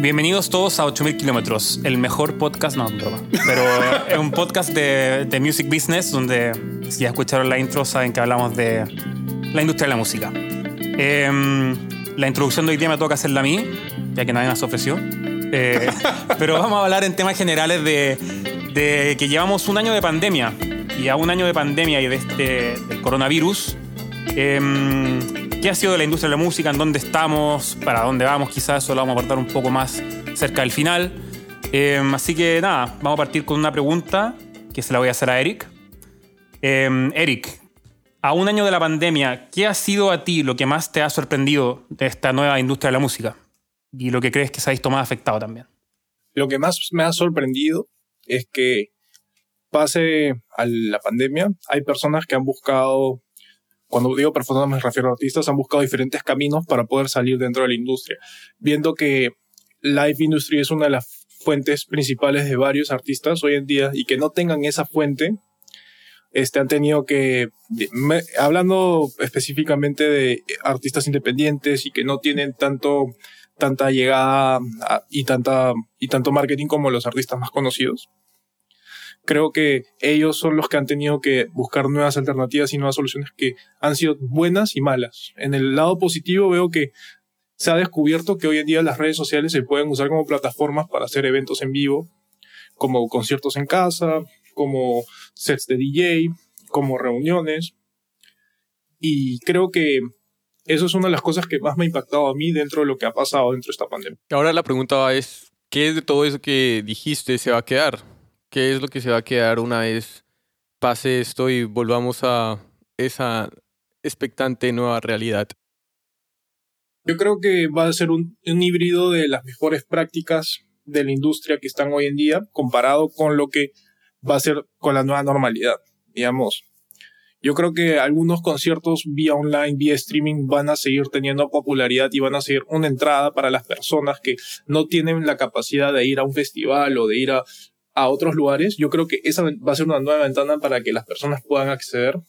Bienvenidos todos a 8000 kilómetros, el mejor podcast, no, broma, pero es un podcast de, de, music business donde si ya escucharon la intro saben que hablamos de la industria de la música. Eh, la introducción de hoy día me toca hacerla a mí, ya que nadie nos ofreció. Eh, pero vamos a hablar en temas generales de, de, que llevamos un año de pandemia y a un año de pandemia y de este, del coronavirus. Eh, ¿Qué ha sido de la industria de la música? ¿En dónde estamos? ¿Para dónde vamos? Quizás eso lo vamos a abordar un poco más cerca del final. Eh, así que nada, vamos a partir con una pregunta que se la voy a hacer a Eric. Eh, Eric, a un año de la pandemia, ¿qué ha sido a ti lo que más te ha sorprendido de esta nueva industria de la música? Y lo que crees que se ha visto más afectado también. Lo que más me ha sorprendido es que pase a la pandemia, hay personas que han buscado cuando digo personas me refiero a artistas, han buscado diferentes caminos para poder salir dentro de la industria, viendo que live industry es una de las fuentes principales de varios artistas hoy en día y que no tengan esa fuente, este, han tenido que, me, hablando específicamente de artistas independientes y que no tienen tanto, tanta llegada a, y tanta, y tanto marketing como los artistas más conocidos, creo que ellos son los que han tenido que buscar nuevas alternativas y nuevas soluciones que han sido buenas y malas. En el lado positivo veo que se ha descubierto que hoy en día las redes sociales se pueden usar como plataformas para hacer eventos en vivo, como conciertos en casa, como sets de DJ, como reuniones. Y creo que eso es una de las cosas que más me ha impactado a mí dentro de lo que ha pasado dentro de esta pandemia. Ahora la pregunta es, ¿qué de todo eso que dijiste se va a quedar? ¿Qué es lo que se va a quedar una vez pase esto y volvamos a esa expectante nueva realidad? Yo creo que va a ser un, híbrido de las mejores prácticas de la industria que están hoy en día comparado con lo que va a ser con la nueva normalidad, digamos. Yo creo que algunos conciertos vía online, vía streaming van a seguir teniendo popularidad y van a ser una entrada para las personas que no tienen la capacidad de ir a un festival o de ir a a otros lugares, yo creo que esa va a ser una nueva ventana para que las personas puedan acceder.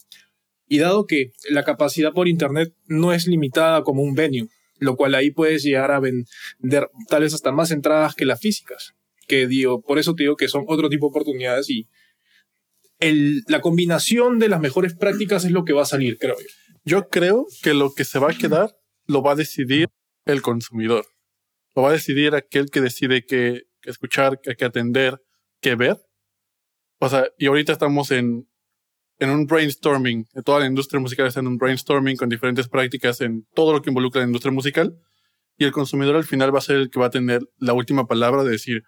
Y dado que la capacidad por Internet no es limitada como un venue, lo cual ahí puedes llegar a vender tal vez hasta más entradas que las físicas, que digo, por eso te digo que son otro tipo de oportunidades y el, la combinación de las mejores prácticas es lo que va a salir, creo yo. Yo creo que lo que se va a quedar lo va a decidir el consumidor. Lo va a decidir aquel que decide que escuchar, que atender, que ver. O sea, y ahorita estamos en, en un brainstorming, toda la industria musical está en un brainstorming con diferentes prácticas en todo lo que involucra la industria musical. Y el consumidor al final va a ser el que va a tener la última palabra de decir,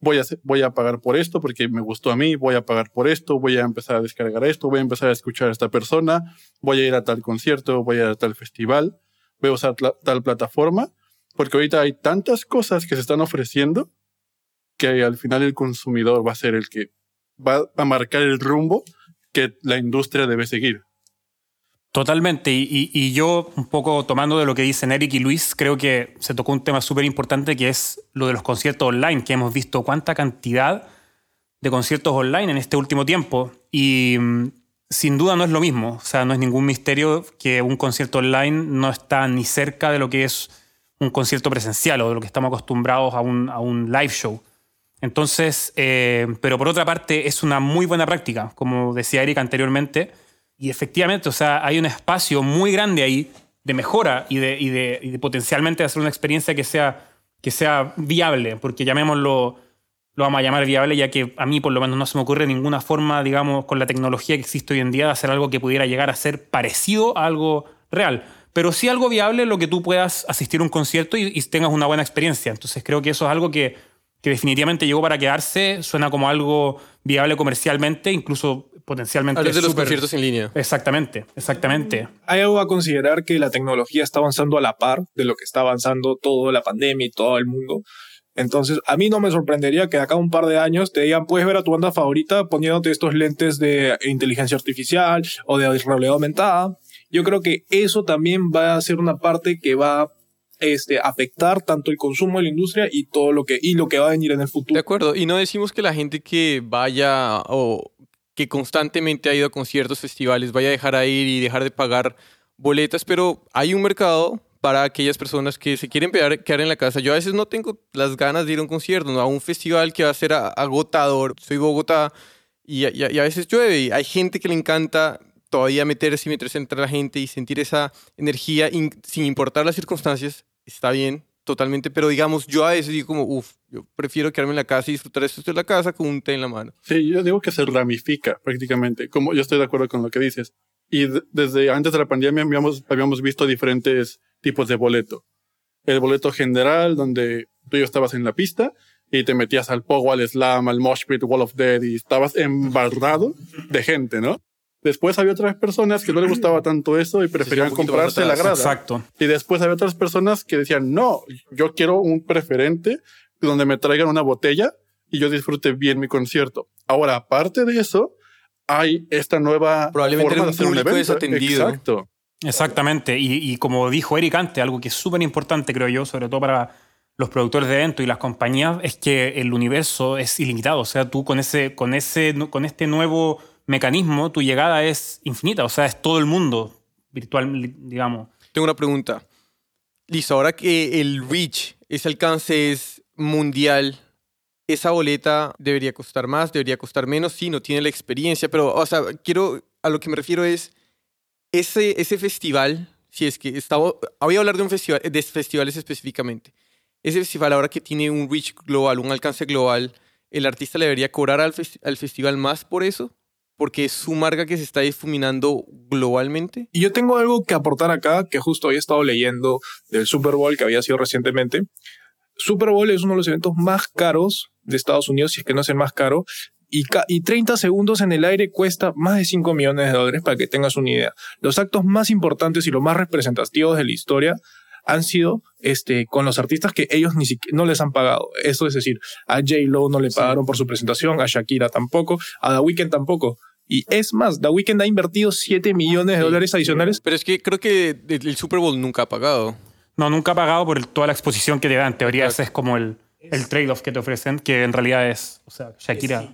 voy a, voy a pagar por esto porque me gustó a mí, voy a pagar por esto, voy a empezar a descargar esto, voy a empezar a escuchar a esta persona, voy a ir a tal concierto, voy a ir a tal festival, voy a usar tal plataforma, porque ahorita hay tantas cosas que se están ofreciendo que al final el consumidor va a ser el que va a marcar el rumbo que la industria debe seguir. Totalmente, y, y, yo un poco tomando de lo que dicen Eric y Luis, creo que se tocó un tema súper importante que es lo de los conciertos online, que hemos visto cuánta cantidad de conciertos online en este último tiempo, y mm, sin duda no es lo mismo, o sea, no es ningún misterio que un concierto online no está ni cerca de lo que es un concierto presencial o de lo que estamos acostumbrados a un, a un live show. Entonces, eh, pero por otra parte, es una muy buena práctica, como decía Eric anteriormente, y efectivamente, o sea, hay un espacio muy grande ahí de mejora y de, y de, y de potencialmente hacer una experiencia que sea, que sea viable, porque llamémoslo, lo vamos a llamar viable, ya que a mí por lo menos no se me ocurre ninguna forma, digamos, con la tecnología que existe hoy en día, de hacer algo que pudiera llegar a ser parecido a algo real. Pero sí algo viable lo que tú puedas asistir a un concierto y, y tengas una buena experiencia. Entonces creo que eso es algo que que definitivamente llegó para quedarse, suena como algo viable comercialmente, incluso potencialmente. Hablas de los conciertos en línea. Exactamente, exactamente. Hay algo a considerar que la tecnología está avanzando a la par de lo que está avanzando toda la pandemia y todo el mundo. Entonces, a mí no me sorprendería que de acá a un par de años te digan, puedes ver a tu banda favorita poniéndote estos lentes de inteligencia artificial o de realidad aumentada. Yo creo que eso también va a ser una parte que va este, afectar tanto el consumo de la industria y todo lo que, y lo que va a venir en el futuro. De acuerdo, y no decimos que la gente que vaya o que constantemente ha ido a conciertos, festivales, vaya a dejar a ir y dejar de pagar boletas, pero hay un mercado para aquellas personas que se quieren quedar, quedar en la casa. Yo a veces no tengo las ganas de ir a un concierto, ¿no? a un festival que va a ser agotador. Soy Bogotá y, a- y y a veces llueve y hay gente que le encanta todavía meterse y meterse entre la gente y sentir esa energía in- sin importar las circunstancias. Está bien, totalmente, pero digamos, yo a veces digo como, uff, yo prefiero quedarme en la casa y disfrutar esto de la casa con un té en la mano. Sí, yo digo que se ramifica prácticamente. Como yo estoy de acuerdo con lo que dices. Y de- desde antes de la pandemia habíamos, habíamos visto diferentes tipos de boleto. El boleto general, donde tú ya estabas en la pista y te metías al pogo, al slam, al mosh pit, wall of death y estabas embarrado de gente, ¿no? Después había otras personas que no les gustaba tanto eso y preferían comprarse la grada. Exacto. Y después había otras personas que decían, no, yo quiero un preferente donde me traigan una botella y yo disfrute bien mi concierto. Ahora, aparte de eso, hay esta nueva Probablemente forma de hacer un evento. desatendido. Exacto. Exactamente. Y, y como dijo Eric antes, algo que es súper importante, creo yo, sobre todo para los productores de eventos y las compañías, es que el universo es ilimitado. O sea, tú con ese, con ese, con este nuevo mecanismo, tu llegada es infinita. O sea, es todo el mundo virtual, digamos. Tengo una pregunta. Listo, ahora que el reach, ese alcance es mundial, esa boleta debería costar más, debería costar menos, sí, no tiene la experiencia, pero, o sea, quiero, a lo que me refiero es, ese, ese festival, si es que estaba, voy a hablar de un festival, de festivales específicamente, ese festival ahora que tiene un reach global, un alcance global, ¿el artista le debería cobrar al, al festival más por eso? Porque es su marca que se está difuminando globalmente. Y yo tengo algo que aportar acá, que justo había estado leyendo del Super Bowl que había sido recientemente. Super Bowl es uno de los eventos más caros de Estados Unidos, si es que no es el más caro, y, y 30 segundos en el aire cuesta más de 5 millones de dólares, para que tengas una idea. Los actos más importantes y los más representativos de la historia han sido este, con los artistas que ellos ni siquiera no les han pagado. Eso es decir, a J-Lo no le pagaron por su presentación, a Shakira tampoco, a The Weeknd tampoco. Y es más, The Weeknd ha invertido 7 millones de dólares adicionales Pero es que creo que el Super Bowl nunca ha pagado. No, nunca ha pagado por el- toda la exposición que te dan. En teoría, Exacto. ese es como el, el trade-off que te ofrecen, que en realidad es, o sea, Shakira.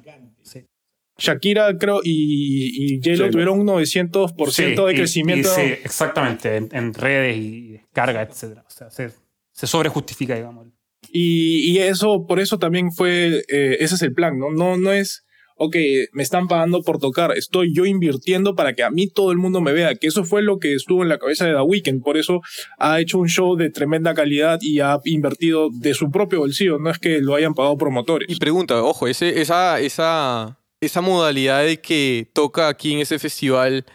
Shakira, creo, y, y J-Lo tuvieron un 900% Sí, de y- crecimiento. y sí, exactamente, en, en redes y descarga, etc. O sea, se, se sobrejustifica, digamos. Y, y eso, por eso también fue, eh, ese es el plan, ¿no? No, no es, ok, me están pagando por tocar, estoy yo invirtiendo para que a mí todo el mundo me vea, que eso fue lo que estuvo en la cabeza de The Weeknd, por eso ha hecho un show de tremenda calidad y ha invertido de su propio bolsillo, no es que lo hayan pagado promotores. Y pregunta, ojo, ese, esa, esa, esa modalidad de que toca aquí en ese festival,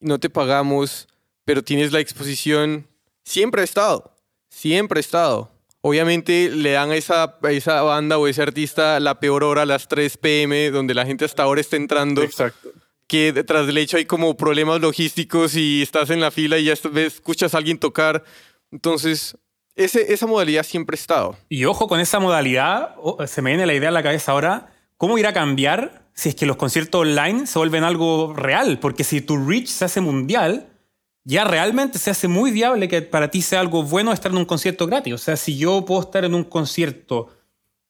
no te pagamos, pero tienes la exposición, siempre ha estado, siempre ha estado. Obviamente le dan a esa, a esa banda o ese artista la peor hora a las 3 pm, donde la gente hasta ahora está entrando, Exacto. que detrás del hecho hay como problemas logísticos y estás en la fila y ya escuchas a alguien tocar. Entonces, ese, esa modalidad siempre ha estado. Y ojo con esa modalidad, o- se me viene la idea a la cabeza ahora, ¿cómo irá a cambiar si es que los conciertos online se vuelven algo real? Porque si tu reach se hace mundial, ya realmente se hace muy viable que para ti sea algo bueno estar en un concierto gratis. O sea, si yo puedo estar en un concierto,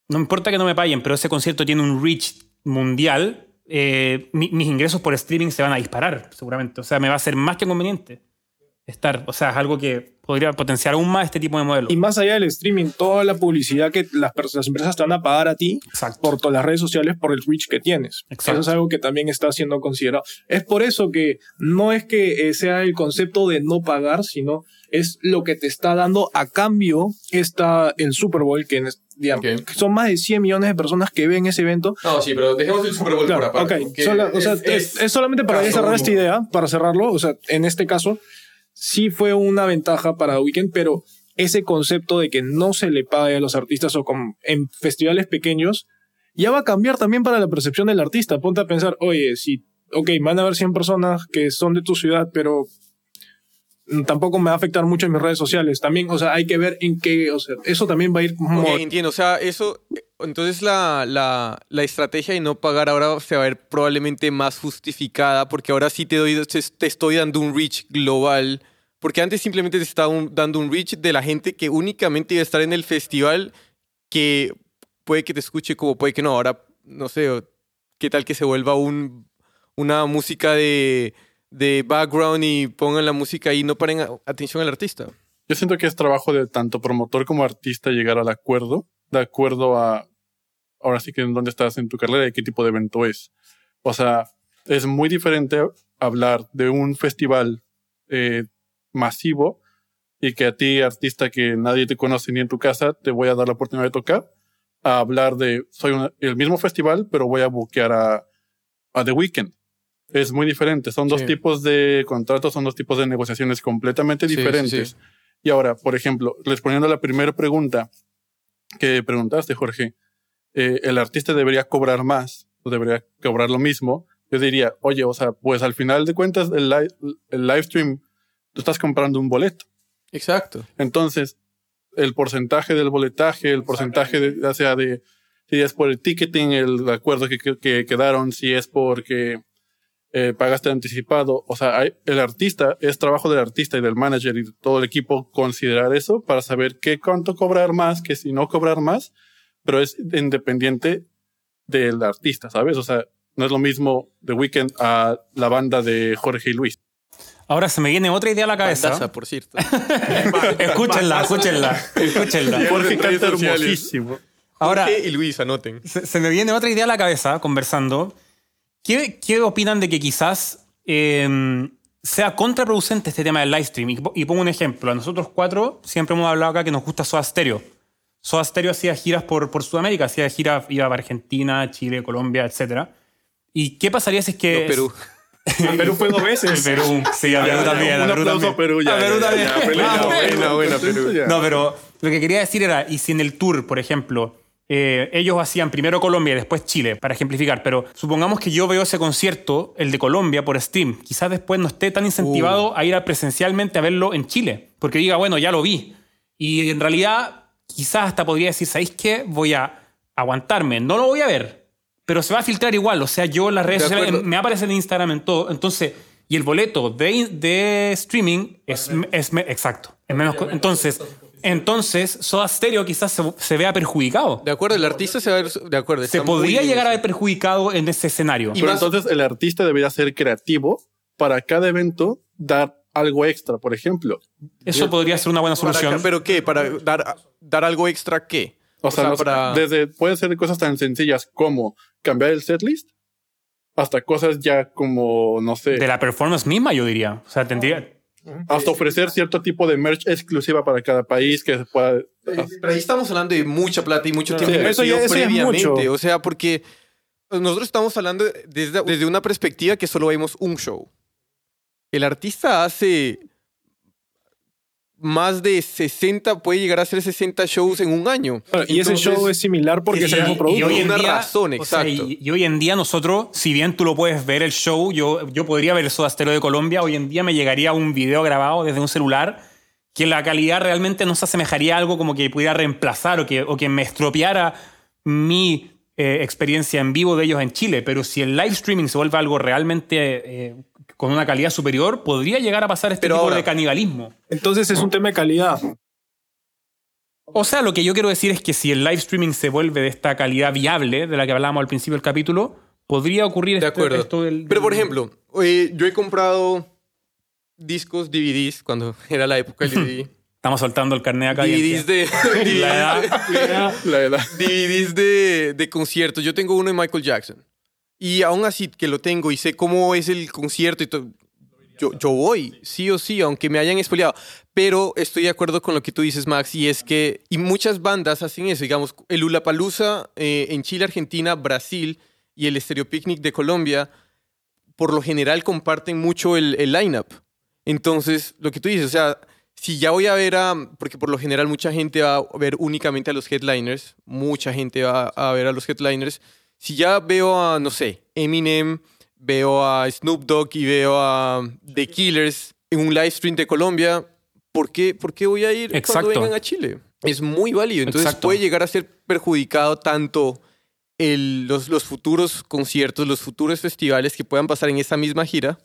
no importa que no me paguen, pero ese concierto tiene un reach mundial, eh, mi- mis ingresos por streaming se van a disparar, seguramente. O sea, me va a ser más que conveniente estar. O sea, es algo que podría potenciar aún más este tipo de modelo. Y más allá del streaming, toda la publicidad que las, las empresas te van a pagar a ti Exacto. por todas las redes sociales por el reach que tienes. Exacto. Eso es algo que también está siendo considerado. Es por eso que no es que eh, sea el concepto de no pagar, sino es lo que te está dando a cambio está el Super Bowl, que en es- digamos, Ok. que son más de 100 millones de personas que ven ese evento. No, sí, pero dejemos el Super Bowl Claro, ok. Sola- o sea, es, es solamente para cerrar esta idea, para cerrarlo. O sea, en este caso, sí fue una ventaja para The Weeknd, pero ese concepto de que no se le pague a los artistas o con, en festivales pequeños, ya va a cambiar también para la percepción del artista. Ponte a pensar, oye, si, ok, van a haber 100 personas que son de tu ciudad, pero tampoco me va a afectar mucho en mis redes sociales. También, o sea, hay que ver en qué, o sea, eso también va a ir como- Ok, entiendo. O sea, eso. Entonces la, la, estrategia de no pagar ahora se va a ver probablemente más justificada porque ahora sí te, doy, te, estoy dando un reach global. Porque antes simplemente te estaba dando un reach de la gente que únicamente iba a estar en el festival que puede que te escuche como puede que no. Ahora, no sé, qué tal que se vuelva un, una música de, de background y pongan la música y no paren atención al artista. Yo siento que es trabajo de tanto promotor como artista llegar al acuerdo, de acuerdo a, ahora sí que en dónde estás en tu carrera y qué tipo de evento es. O sea, es muy diferente hablar de un festival eh, masivo y que a ti, artista que nadie te conoce ni en tu casa, te voy a dar la oportunidad de tocar, a hablar de, soy el mismo festival, pero voy a buquear a, a The Weeknd. Es muy diferente. Son dos tipos de contratos, son dos tipos de negociaciones completamente sí, diferentes. sí. Y ahora, por ejemplo, respondiendo a la primera pregunta que preguntaste, Jorge, eh, ¿el artista debería cobrar más o debería cobrar lo mismo? Yo diría, oye, o sea, pues al final de cuentas, el, live, el live stream, tú estás comprando un boleto. Exacto. Entonces, el porcentaje del boletaje, el porcentaje de, ya sea de, si es por el ticketing, el acuerdo que, que- que quedaron, si es porque eh, pagaste anticipado, o sea, hay- el artista, es trabajo del artista y del manager y de todo el equipo considerar eso para saber qué cuánto cobrar más, que si no cobrar más, pero es independiente del artista, ¿sabes? O sea, no es lo mismo The Weeknd a la banda de Jorge y Luis. Ahora se me viene otra idea a la cabeza. Bandaza, por cierto. escúchenla, escúchenla, escúchenla. Jorge canta hermosísimo. Ahora, Jorge y Luis, anoten. se, se me viene otra idea a la cabeza conversando. ¿Qué, qué opinan de que quizás eh, sea contraproducente este tema del live stream? Y, y pongo un ejemplo. A nosotros cuatro siempre hemos hablado acá que nos gusta Soda Stereo. Soda Stereo hacía giras por, por Sudamérica, hacía giras, iba a Argentina, Chile, Colombia, etc. ¿Y qué pasaría si es que... No, Perú. A Perú fue dos veces. Perú, sí, a Perú también. un a Perú aplauso también. a Perú, ya, A Perú ya, también. buena, buena, Perú. Ya. No, pero lo que quería decir era, y si en el tour, por ejemplo, eh, ellos hacían primero Colombia y después Chile, para ejemplificar, pero supongamos que yo veo ese concierto, el de Colombia, por stream, quizás después no esté tan incentivado a ir a presencialmente a verlo en Chile, porque diga, bueno, ya lo vi. Y en realidad, quizás hasta podría decir, ¿sabéis qué? Voy a aguantarme, no lo voy a ver, pero se va a filtrar igual, o sea, yo en las redes De sociales, acuerdo. me va a aparecer en Instagram, en todo, entonces... Y el boleto de, de streaming es, es exacto. Es menos, co- entonces, entonces, Soda Stereo quizás se, se vea perjudicado. De acuerdo, el artista se va a ver. De acuerdo. Se podría llegar a ver perjudicado en ese escenario. Y Pero más- entonces el artista debería ser creativo para cada evento dar algo extra, por ejemplo. Eso podría ser una buena solución. acá, ¿Pero qué? ¿Para dar, dar algo extra qué? O sea, los- para... desde pueden ser cosas tan sencillas como cambiar el setlist hasta cosas ya como, no sé, de la performance misma, yo diría. O sea, tendría. Hasta ofrecer cierto tipo de merch exclusiva para cada país que se pueda... Pero ahí estamos hablando de mucha plata y mucho Sí, tiempo eso ya- invertido eso ya es previamente. mucho. O sea, porque nosotros estamos hablando desde, desde una perspectiva que solo vemos un show. El artista hace más de 60, puede llegar a hacer 60 shows en un año. Y ese show es similar porque es el Y- mismo y producto. hoy en Una día, razón, o sea, exacto. y, y hoy en día nosotros, si bien tú lo puedes ver el show, yo, yo podría ver el Soda Stereo de Colombia, hoy en día me llegaría un video grabado desde un celular que la calidad realmente no se asemejaría a algo como que pudiera reemplazar o que, o que me estropeara mi eh, experiencia en vivo de ellos en Chile. Pero si el live streaming se vuelve algo realmente eh, con una calidad superior, podría llegar a pasar este Pero tipo ahora- de canibalismo. Entonces es un tema de calidad. O sea, lo que yo quiero decir es que si el live streaming se vuelve de esta calidad viable, de la que hablábamos al principio del capítulo, podría ocurrir De este- acuerdo. esto del- Pero por del- ejemplo, eh, yo he comprado discos, DVDs, cuando era la época del DVD. Estamos soltando el carnet acá. DVDs de, La edad. La edad. DVDs de, de conciertos. Yo tengo uno de Michael Jackson. Y aún así que lo tengo y sé cómo es el concierto y todo. Yo, yo voy, sí o sí, aunque me hayan expoliado. Pero estoy de acuerdo con lo que tú dices, Max, y es que. Y muchas bandas hacen eso. Digamos, el Ulapalooza eh, en Chile, Argentina, Brasil y el Stereo Picnic de Colombia, por lo general comparten mucho el, el lineup. Entonces, lo que tú dices, o sea, si ya voy a ver a. Porque por lo general mucha gente va a ver únicamente a los headliners, mucha gente va a ver a los headliners. Si ya veo a, no sé, Eminem, veo a Snoop Dogg y veo a The Killers en un live stream de Colombia, ¿por qué, por qué voy a ir Exacto. cuando vengan a Chile? Es muy válido. Entonces Exacto. puede llegar a ser perjudicado tanto el- los, los futuros conciertos, los futuros festivales que puedan pasar en esa misma gira,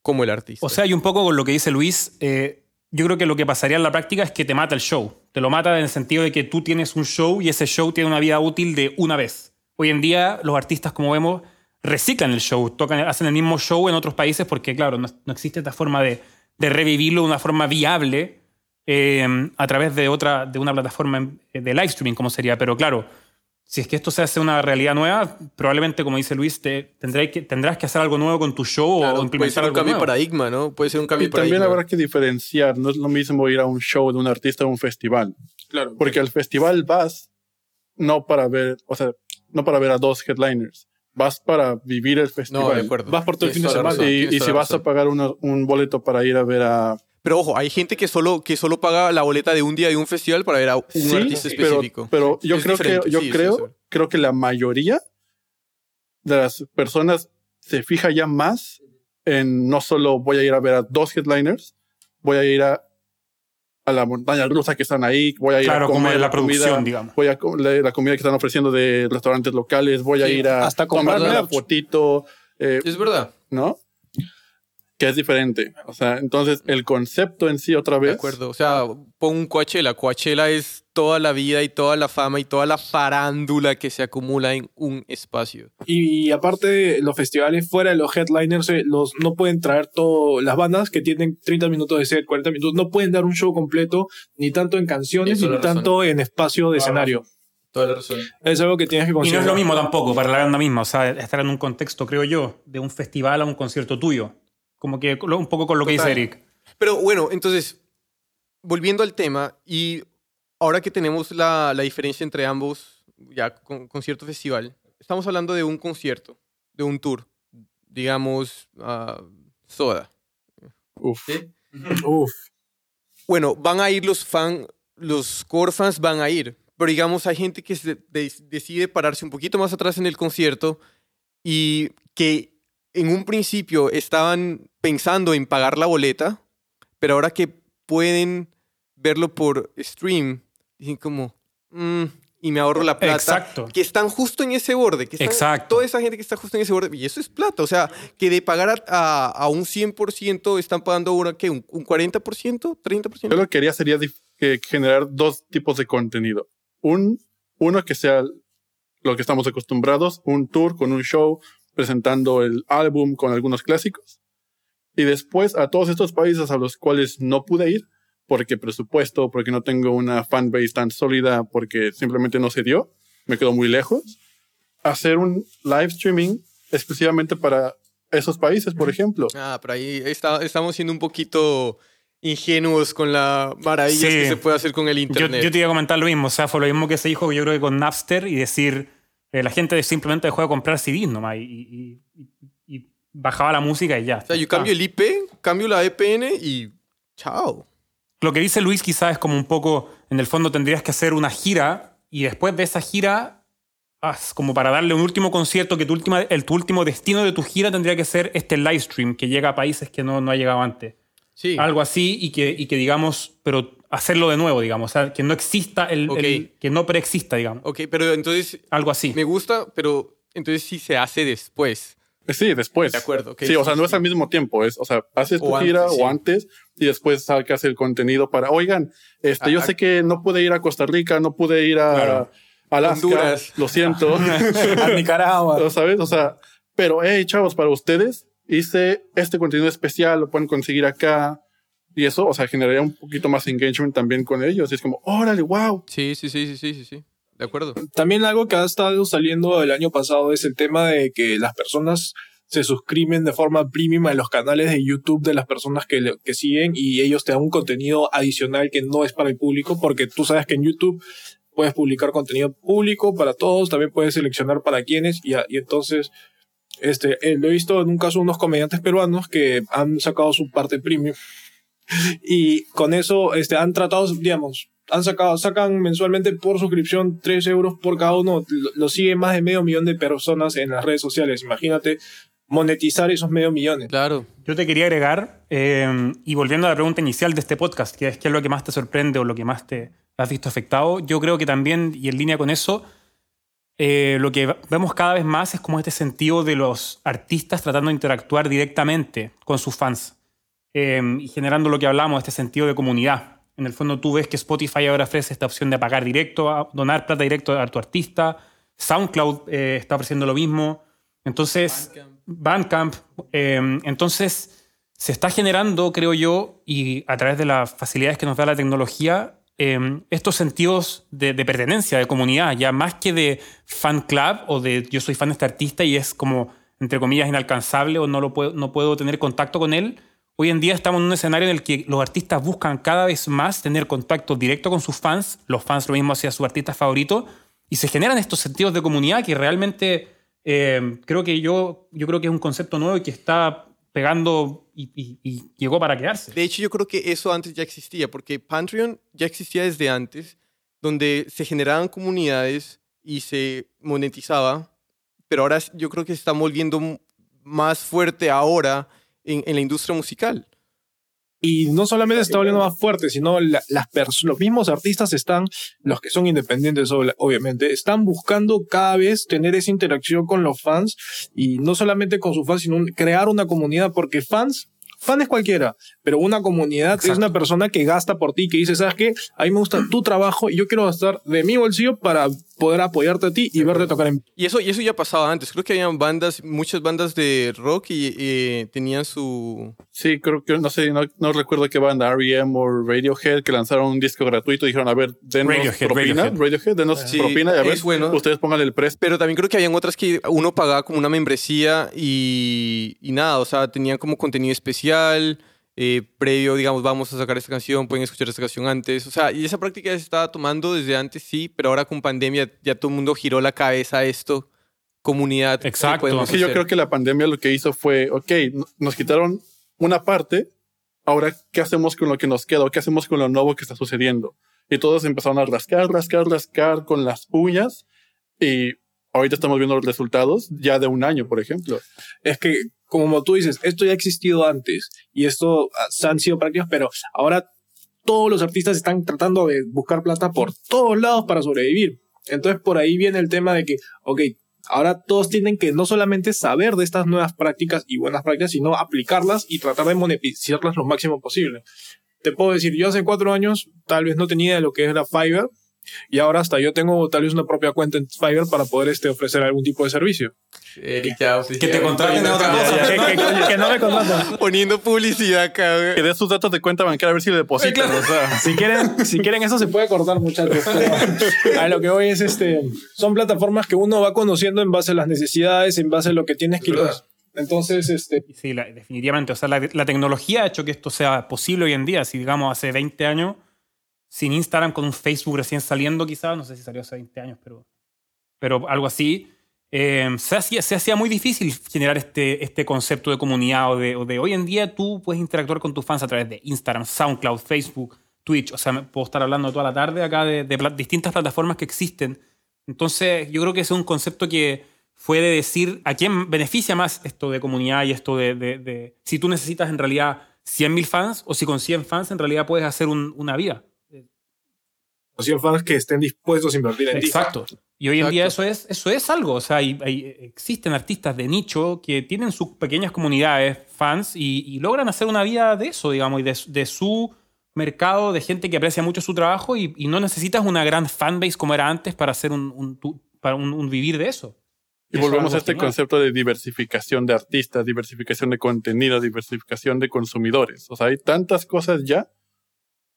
como el artista. O sea, y un poco con lo que dice Luis, eh, yo creo que lo que pasaría en la práctica es que te mata el show. Te lo mata en el sentido de que tú tienes un show y ese show tiene una vida útil de una vez. Hoy en día los artistas, como vemos, reciclan el show, tocan, hacen el mismo show en otros países porque, claro, no, no existe esta forma de, de revivirlo de una forma viable eh, a través de otra, de una plataforma de live streaming, como sería. Pero claro, si es que esto se hace una realidad nueva, probablemente, como dice Luis, te, tendrás, que, tendrás que hacer algo nuevo con tu show Claro, o implementar puede ser un algo cambio nuevo. paradigma, ¿no? Puede ser un cambio Y de paradigma. también habrá que diferenciar, no es lo mismo ir a un show de un artista o un festival. Claro. Porque al festival vas no para ver, o sea, no para ver a dos headliners, vas para vivir el festival. No, de acuerdo. Vas por todo el fin de semana. Y, si vas a pagar una- un boleto para ir a ver a... Pero ojo, hay gente que solo, que solo paga la boleta de un día de un festival para ver a un Sí, artista pero, específico. pero yo Es creo diferente, que yo sí, creo, sí. creo que la mayoría de las personas se fija ya más en no solo voy a ir a ver a dos headliners, voy a ir a, a la montaña rusa que están ahí, voy a ir Claro, a como comer de la comida, producción, digamos. voy a comer la comida que están ofreciendo de restaurantes locales, voy a ir a hasta comprar tomarme la merch. fotito, eh, Es verdad. ¿no? Que es diferente. O sea, entonces el concepto en sí otra vez. De acuerdo. O sea, pon un Coachella. Coachella es toda la vida y toda la fama y toda la farándula que se acumula en un espacio. Y, aparte de los festivales, fuera de los headliners, eh, los, no pueden traer todo, las bandas que tienen 30 minutos de set, 40 minutos, no pueden dar un show completo, ni tanto en canciones, ni tanto en espacio de escenario. Toda la razón. Es algo que tienes que Y no considerar. es lo mismo tampoco para la banda misma, o sea, estar en un contexto, creo yo, de un festival a un concierto tuyo. Como que un poco con lo que dice Total. Eric. Pero bueno, entonces, volviendo al tema, y ahora que tenemos la, la diferencia entre ambos, ya con concierto festival, estamos hablando de un concierto, de un tour, digamos, ah, Soda. Uf. Uf. Bueno, van a ir los fans, los core fans van a ir, pero digamos, hay gente que se de- decide pararse un poquito más atrás en el concierto y que en un principio estaban pensando en pagar la boleta, pero ahora que pueden verlo por stream, dicen como, "Mm, y me ahorro la plata. Exacto. Que están justo en ese borde. Que están, Exacto. Toda esa gente que está justo en ese borde. Y eso es plata. O sea, que de pagar a, a- a un 100% están pagando una, ¿qué? ¿Un, un 40%? ¿30%? Yo lo que quería sería que generar dos tipos de contenido. Un, uno que sea lo que estamos acostumbrados, un tour con un show presentando el álbum con algunos clásicos. Y después a todos estos países a los cuales no pude ir, porque presupuesto, porque no tengo una fanbase tan sólida, porque simplemente no se dio, me quedo muy lejos, hacer un live streaming exclusivamente para esos países, por ejemplo. Ah, pero ahí está- estamos siendo un poquito ingenuos con la maravilla Sí. que se puede hacer con el Yo, internet. yo te iba a comentar lo mismo, o sea, fue lo mismo que se dijo yo creo que con Napster y decir, la gente simplemente dejó de comprar CDs nomás y, y- y- y bajaba la música y ya. o sea, yo cambio el IP, cambio la VPN y chao. Lo que dice Luis quizás es como un poco, en el fondo tendrías que hacer una gira y después de esa gira, como para darle un último concierto, que tu, última, el, tu último destino de tu gira tendría que ser este live stream que llega a países que no, no ha llegado antes. Sí. Algo así y que, y que digamos, pero hacerlo de nuevo, digamos, o sea, que no exista el, Ok. el- que no preexista, digamos. Ok, pero entonces Algo así. me gusta, pero entonces sí se hace después. Eh, Sí, después. De acuerdo, ok, sí, o sea, no es al mismo tiempo. Es, o sea, haces tu O gira antes, sí. o antes y después sacas el contenido para, oigan, este, yo Ah, sé que no pude ir a Costa Rica, no pude ir a Claro. Alaska, Honduras. lo siento, A Nicaragua. ¿Lo ¿sabes? O sea, pero, hey, chavos, para ustedes hice este contenido especial, lo pueden conseguir acá. Y eso, o sea, generaría un poquito más engagement también con ellos. Y es como, órale, wow. Sí, sí, sí, sí, sí, sí, sí. De acuerdo. También algo que ha estado saliendo el año pasado es el tema de que las personas se suscriben de forma premium a los canales de YouTube de las personas que, le- que siguen y ellos te dan un contenido adicional que no es para el público porque tú sabes que en YouTube puedes publicar contenido público para todos, también puedes seleccionar para quiénes y, entonces este, eh, lo he visto en un caso unos comediantes peruanos que han sacado su parte premium y con eso este, han tratado, digamos, han sacado, sacan mensualmente por suscripción 3 euros por cada uno. Lo, lo sigue más de medio millón de personas en las redes sociales. Imagínate monetizar esos medio millones. Claro. Yo te quería agregar, eh, y volviendo a la pregunta inicial de este podcast, que es qué es lo que más te sorprende o lo que más te has visto afectado, yo creo que también, y en línea con eso, eh, lo que vemos cada vez más es como este sentido de los artistas tratando de interactuar directamente con sus fans eh, y generando lo que hablamos, este sentido de comunidad. En el fondo tú ves que Spotify ahora ofrece esta opción de pagar directo, a donar plata directo a tu artista, SoundCloud eh, está ofreciendo lo mismo, entonces Bandcamp, eh, entonces se está generando, creo yo, y a través de las facilidades que nos da la tecnología, eh, estos sentidos de, de, pertenencia, de comunidad, ya más que de fan club o de yo soy fan de este artista y es como, entre comillas, inalcanzable o no, lo puedo, no puedo tener contacto con él. Hoy en día estamos en un escenario en el que los artistas buscan cada vez más tener contacto directo con sus fans, los fans lo mismo hacia su artista favorito, y se generan estos sentidos de comunidad que realmente eh, creo que yo, yo creo que es un concepto nuevo y que está pegando y, y, y, llegó para quedarse. De hecho, yo creo que eso antes ya existía, porque Patreon ya existía desde antes, donde se generaban comunidades y se monetizaba, pero ahora yo creo que se está volviendo más fuerte ahora en, en la industria musical. Y no solamente se está volviendo más fuerte, sino la, las los mismos artistas están, los que son independientes obviamente, están buscando cada vez tener esa interacción con los fans y no solamente con sus fans, sino crear una comunidad porque fans fan es cualquiera, pero una comunidad Exacto. es una persona que gasta por ti, que dice, ¿sabes qué? A mí me gusta tu trabajo y yo quiero gastar de mi bolsillo para poder apoyarte a ti y verte tocar en... Y eso, y eso ya pasaba antes. Creo que habían bandas, muchas bandas de rock y, y tenían su... Sí, creo que, no sé, no, no, recuerdo qué banda, R.E.M. o Radiohead, que lanzaron un disco gratuito y dijeron, a ver, denos Radiohead, propina, Radiohead, Radiohead denos sí, propina y a ver, bueno. ustedes pongan el precio. Pero también creo que habían otras que uno pagaba como una membresía y, y nada, o sea, tenían como contenido especial eh, previo, digamos, vamos a sacar esta canción, pueden escuchar esta canción antes. O sea, y esa práctica ya se estaba tomando desde antes, sí, pero ahora con pandemia ya todo el mundo giró la cabeza a esto. Comunidad. Exacto. Sí, yo creo que la pandemia lo que hizo fue, ok, nos quitaron una parte, ahora, ¿qué hacemos con lo que nos queda? ¿Qué hacemos con lo nuevo que está sucediendo? Y todos empezaron a rascar, rascar, rascar con las uñas y ahorita estamos viendo los resultados ya de un año, por ejemplo. Es que como tú dices, esto ya ha existido antes y esto han sido prácticas, pero ahora todos los artistas están tratando de buscar plata por todos lados para sobrevivir. Entonces por ahí viene el tema de que, ok, ahora todos tienen que no solamente saber de estas nuevas prácticas y buenas prácticas, sino aplicarlas y tratar de monetizarlas lo máximo posible. Te puedo decir, yo hace cuatro años tal vez no tenía lo que era Fiverr y ahora hasta yo tengo tal vez una propia cuenta en Fiverr para poder este, ofrecer algún tipo de servicio. Eh, ya, que te contraten a otra cosa. que, que, que, no me contraten. Poniendo publicidad acá, güey. Que dé sus datos de cuenta bancaria a ver si le depositan. claro. o sea. si, quieren, si quieren eso se puede cortar, muchachos. Pero a lo que voy es, este, son plataformas que uno va conociendo en base a las necesidades, en base a lo que tienes que... Entonces, este... Sí, la, definitivamente. O sea, la, la tecnología ha hecho que esto sea posible hoy en día. Si digamos hace 20 años sin Instagram, con un Facebook recién saliendo quizás, no sé si salió hace 20 años, pero, pero algo así, eh, se, hacía, se hacía muy difícil generar este, este concepto de comunidad o de, o de, hoy en día tú puedes interactuar con tus fans a través de Instagram, SoundCloud, Facebook, Twitch, o sea, puedo estar hablando toda la tarde acá de, de pl distintas plataformas que existen. Entonces, yo creo que es un concepto que fue de decir a quién beneficia más esto de comunidad y esto de, de, de si tú necesitas en realidad 100.000 fans o si con 100 fans en realidad puedes hacer un, una vida. 100 fans que estén dispuestos a invertir en Exacto. ti. Y hoy en día eso es, eso es algo. O sea, hay, hay, existen artistas de nicho que tienen sus pequeñas comunidades, fans, y, y logran hacer una vida de eso, digamos, y de, de, su mercado, de gente que aprecia mucho su trabajo, y, y no necesitas una gran fanbase como era antes para hacer un, un para un, un, vivir de eso. Y eso volvemos a este genial. concepto de diversificación de artistas, diversificación de contenido, diversificación de consumidores. O sea, hay tantas cosas ya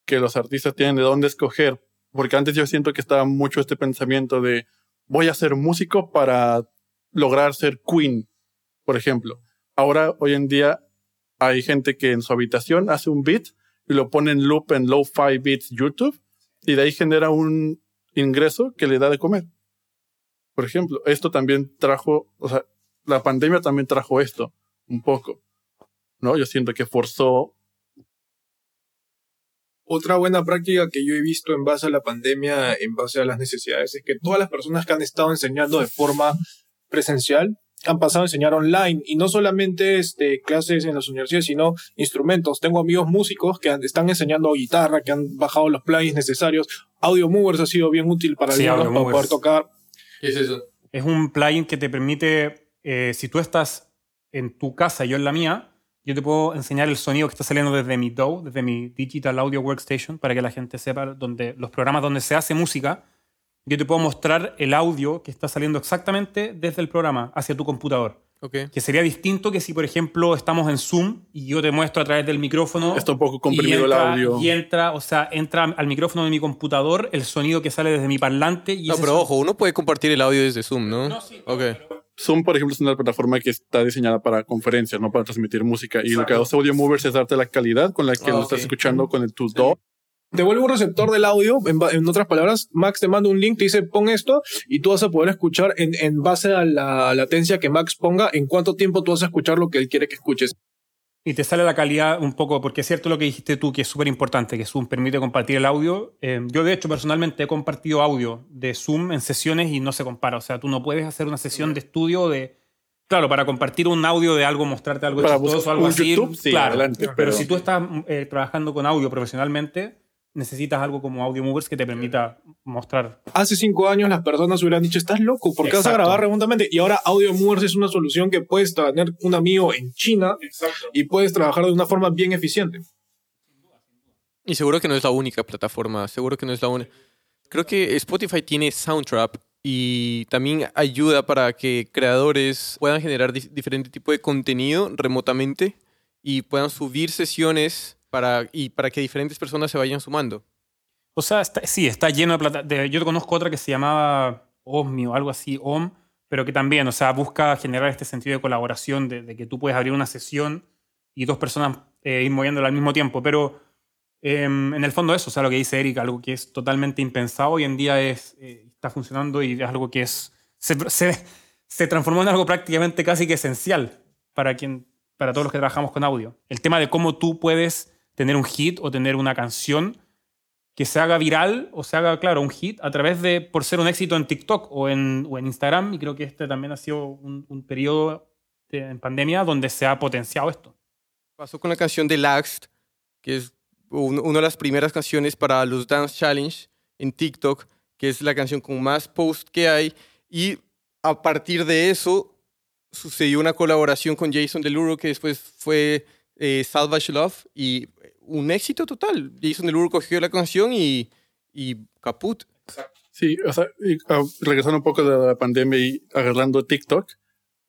que los artistas tienen de dónde escoger porque antes yo siento que estaba mucho este pensamiento de voy a ser músico para lograr ser queen, por ejemplo. Ahora, hoy en día, hay gente que en su habitación hace un beat y lo pone en loop en low-fi beats YouTube y de ahí genera un ingreso que le da de comer. Por ejemplo, esto también trajo, o sea, la pandemia también trajo esto un poco, ¿no? Yo siento que forzó otra buena práctica que yo he visto en base a la pandemia, en base a las necesidades, es que todas las personas que han estado enseñando de forma presencial han pasado a enseñar online y no solamente este, clases en las universidades, sino instrumentos. Tengo amigos músicos que están enseñando guitarra, que han bajado los plugins necesarios. Audio Movers ha sido bien útil para, sí, para poder tocar. ¿Qué es eso? Es un plugin que te permite, eh, si tú estás en tu casa y yo en la mía, yo te puedo enseñar el sonido que está saliendo desde mi DAW, desde mi Digital Audio Workstation, para que la gente sepa donde, los programas donde se hace música. Yo te puedo mostrar el audio que está saliendo exactamente desde el programa hacia tu computador. Ok. Que sería distinto que si, por ejemplo, estamos en Zoom y yo te muestro a través del micrófono. Está un poco comprimido y el entra- audio. Y entra, o sea, entra al micrófono de mi computador el sonido que sale desde mi parlante. Y No, pero son- ojo, uno puede compartir el audio desde Zoom, ¿no? No, sí, Ok. Zoom, por ejemplo, es una plataforma que está diseñada para conferencias, no para transmitir música. Y lo que hace Audio Movers es darte la calidad con la que Ah, lo ok. estás escuchando con el tu DAW. Te vuelve un receptor del audio, en, en otras palabras, Max te manda un link, te dice pon esto y tú vas a poder escuchar en, en base a la latencia que Max ponga, en cuánto tiempo tú vas a escuchar lo que él quiere que escuches. Y te sale la calidad un poco, porque es cierto lo que dijiste tú, que es súper importante, que Zoom permite compartir el audio. Eh, yo, de hecho, personalmente he compartido audio de Zoom en sesiones y no se compara. O sea, tú no puedes hacer una sesión de estudio de... Claro, para compartir un audio de algo, mostrarte algo Para chistoso, algo así. YouTube, sí, claro. adelante, pero, pero- si tú estás eh, trabajando con audio profesionalmente, necesitas algo como Audio Movers que te permita mostrar. Hace cinco años las personas hubieran dicho, estás loco, ¿por qué vas a Exacto. grabar remotamente? Y ahora Audio Movers es una solución que puedes tener un amigo en China y puedes trabajar de una forma bien eficiente. Y seguro que no es la única plataforma, seguro que no es la única. Creo que Spotify tiene Soundtrap y también ayuda para que creadores puedan generar dif- diferente tipo de contenido remotamente y puedan subir sesiones para, y para que diferentes personas se vayan sumando. O sea, está- sí, está lleno de plata. de- yo conozco otra que se llamaba Omni o algo así, OM, pero que también, o sea, busca generar este sentido de colaboración, de, de que tú puedes abrir una sesión y dos personas eh, ir moviéndola al mismo tiempo. Pero em, en el fondo eso, o sea, lo que dice Eric, algo que es totalmente impensado hoy en día es, eh, está funcionando y es algo que es se, se, se transformó en algo prácticamente casi que esencial para, quien, para todos los que trabajamos con audio. El tema de cómo tú puedes tener un hit o tener una canción que se haga viral o se haga, claro, un hit a través de, por ser un éxito en TikTok o en, o en Instagram, y creo que este también ha sido un, un periodo de- en pandemia donde se ha potenciado esto. Pasó con la canción de Laxed, que es un- una de las primeras canciones para los Dance Challenge en TikTok, que es la canción con más post que hay. Y a partir de eso sucedió una colaboración con Jason Derulo, que después fue eh, Salvage Love, y un éxito total. Jason Derulo cogió la canción y, y caput. Sí, o sea, y, ah, regresando un poco de la pandemia y agarrando TikTok,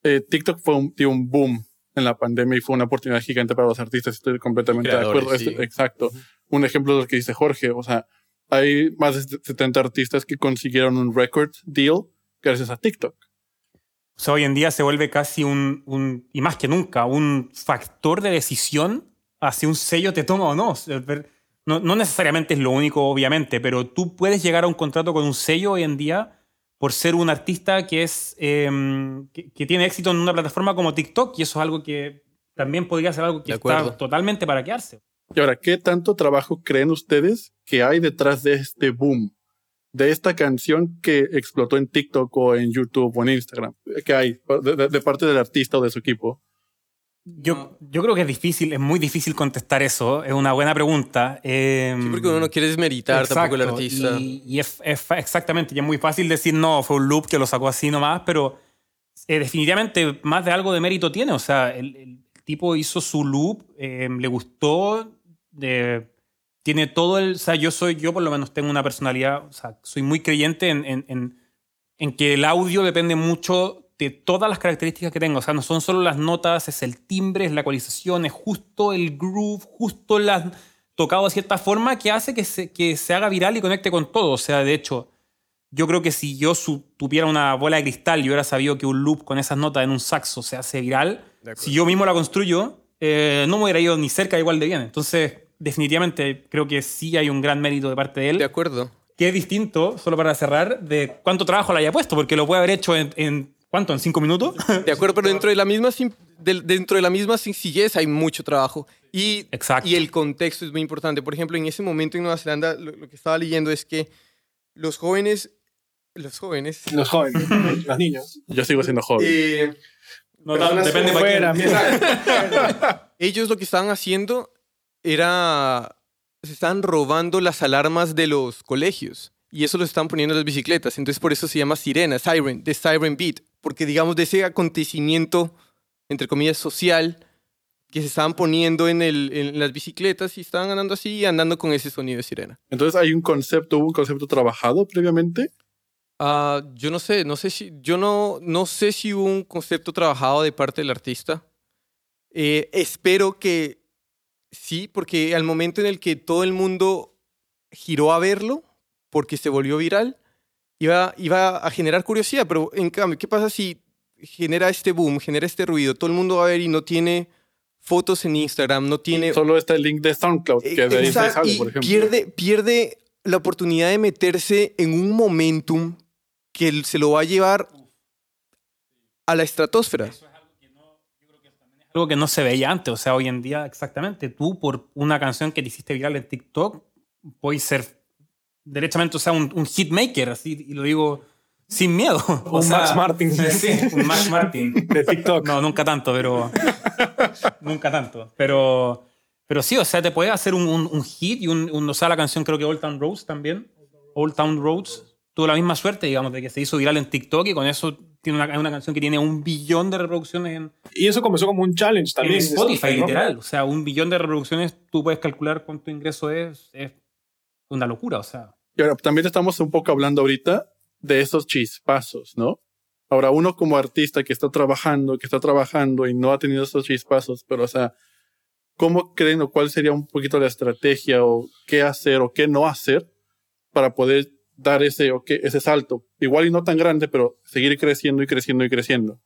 eh, TikTok fue un, dio un boom en la pandemia y fue una oportunidad gigante para los artistas. Estoy completamente de acuerdo. sí. Este- Exacto. Un ejemplo de lo que dice Jorge, o sea, hay más de 70 artistas que consiguieron un record deal gracias a TikTok. O sea, hoy en día se vuelve casi un, un- y más que nunca, un factor de decisión hacia un sello te toma o no. No, no necesariamente es lo único, obviamente, pero tú puedes llegar a un contrato con un sello hoy en día por ser un artista que, es, eh, que, que tiene éxito en una plataforma como TikTok y eso es algo que también podría ser algo que está totalmente para quedarse. Y ahora, ¿qué tanto trabajo creen ustedes que hay detrás de este boom? De esta canción que explotó en TikTok o en YouTube o en Instagram. ¿Qué hay de, de- de parte del artista o de su equipo? Yo, yo creo que es difícil, es muy difícil contestar eso, es una buena pregunta. Eh, Sí, porque uno no quiere desmeritar tampoco al Exacto, artista. Y, y es, es exactamente, y es muy fácil decir, no, fue un loop que lo sacó así nomás, pero eh, definitivamente más de algo de mérito tiene. O sea, el, el tipo hizo su loop, eh, le gustó, tiene todo el... O sea, yo soy, yo por lo menos tengo una personalidad, o sea, soy muy creyente en, en- en- en que el audio depende mucho de todas las características que tenga. O sea, no son solo las notas, es el timbre, es la ecualización, es justo el groove, justo las tocado de cierta forma que hace que se, que se haga viral y conecte con todo. O sea, de hecho, yo creo que si yo tuviera una bola de cristal y hubiera sabido que un loop con esas notas en un saxo se hace viral, si yo mismo la construyo, eh, no me hubiera ido ni cerca igual de bien. Entonces, definitivamente creo que sí hay un gran mérito de parte de él De acuerdo. que es distinto, solo para cerrar, de cuánto trabajo le haya puesto, porque lo puede haber hecho en, en ¿cuánto? ¿En cinco minutos? De acuerdo, pero dentro de la misma del- dentro de la misma sencillez hay mucho trabajo y Exacto. y el contexto es muy importante. Por ejemplo, en ese momento en Nueva Zelanda lo, lo que estaba leyendo es que los jóvenes los jóvenes Los jóvenes, los niños. Yo sigo siendo joven. eh, No, depende para Fuera, mira. ellos lo que estaban haciendo era se estaban robando las alarmas de los colegios y eso lo estaban poniendo en las bicicletas. Entonces por eso se llama sirena, siren, de siren beat, porque digamos de ese acontecimiento entre comillas social que se estaban poniendo en, el, en las bicicletas y estaban andando así y andando con ese sonido de sirena. Entonces hay un concepto, hubo un concepto trabajado previamente. Ah, yo no sé, no sé si, yo no, no sé si hubo un concepto trabajado de parte del artista. Eh, espero que sí, porque al momento en el que todo el mundo giró a verlo, porque se volvió viral, iba, iba a generar curiosidad. Pero en cambio, ¿qué pasa si genera este boom, genera este ruido? Todo el mundo va a ver y no tiene fotos en Instagram, no tiene... Solo está el link de SoundCloud, que de ahí Exacto, sale, por ejemplo. Pierde, pierde la oportunidad de meterse en un momentum que se lo va a llevar a la estratosfera. Algo que no se veía antes. O sea, hoy en día, exactamente, tú por una canción que te hiciste viral en TikTok, puedes ser derechamente, o sea, un, un hitmaker, así, y lo digo sin miedo. O Un sea, Max Martin. Sí, un Max Martin. De TikTok. No, nunca tanto, pero. nunca tanto. Pero. Pero sí, o sea, te puede hacer un, un- un hit y un, un- O sea, la canción creo que Old Town Roads también. Old Town Roads tuvo la misma suerte, digamos, de que se hizo viral en TikTok y con eso tiene una, una canción que tiene un billón de reproducciones en, Y eso comenzó como un challenge en también. de Spotify, literal. O sea, un billón de reproducciones, tú puedes calcular cuánto ingreso es. Es una locura, o sea. Y ahora también estamos un poco hablando ahorita de esos chispazos, ¿no? Ahora, uno como artista que está trabajando, que está trabajando y no ha tenido esos chispazos, pero, o sea, ¿cómo creen o cuál sería un poquito la estrategia o qué hacer o qué no hacer para poder dar ese, o qué- ese salto? Igual y no tan grande, pero seguir creciendo y creciendo y creciendo.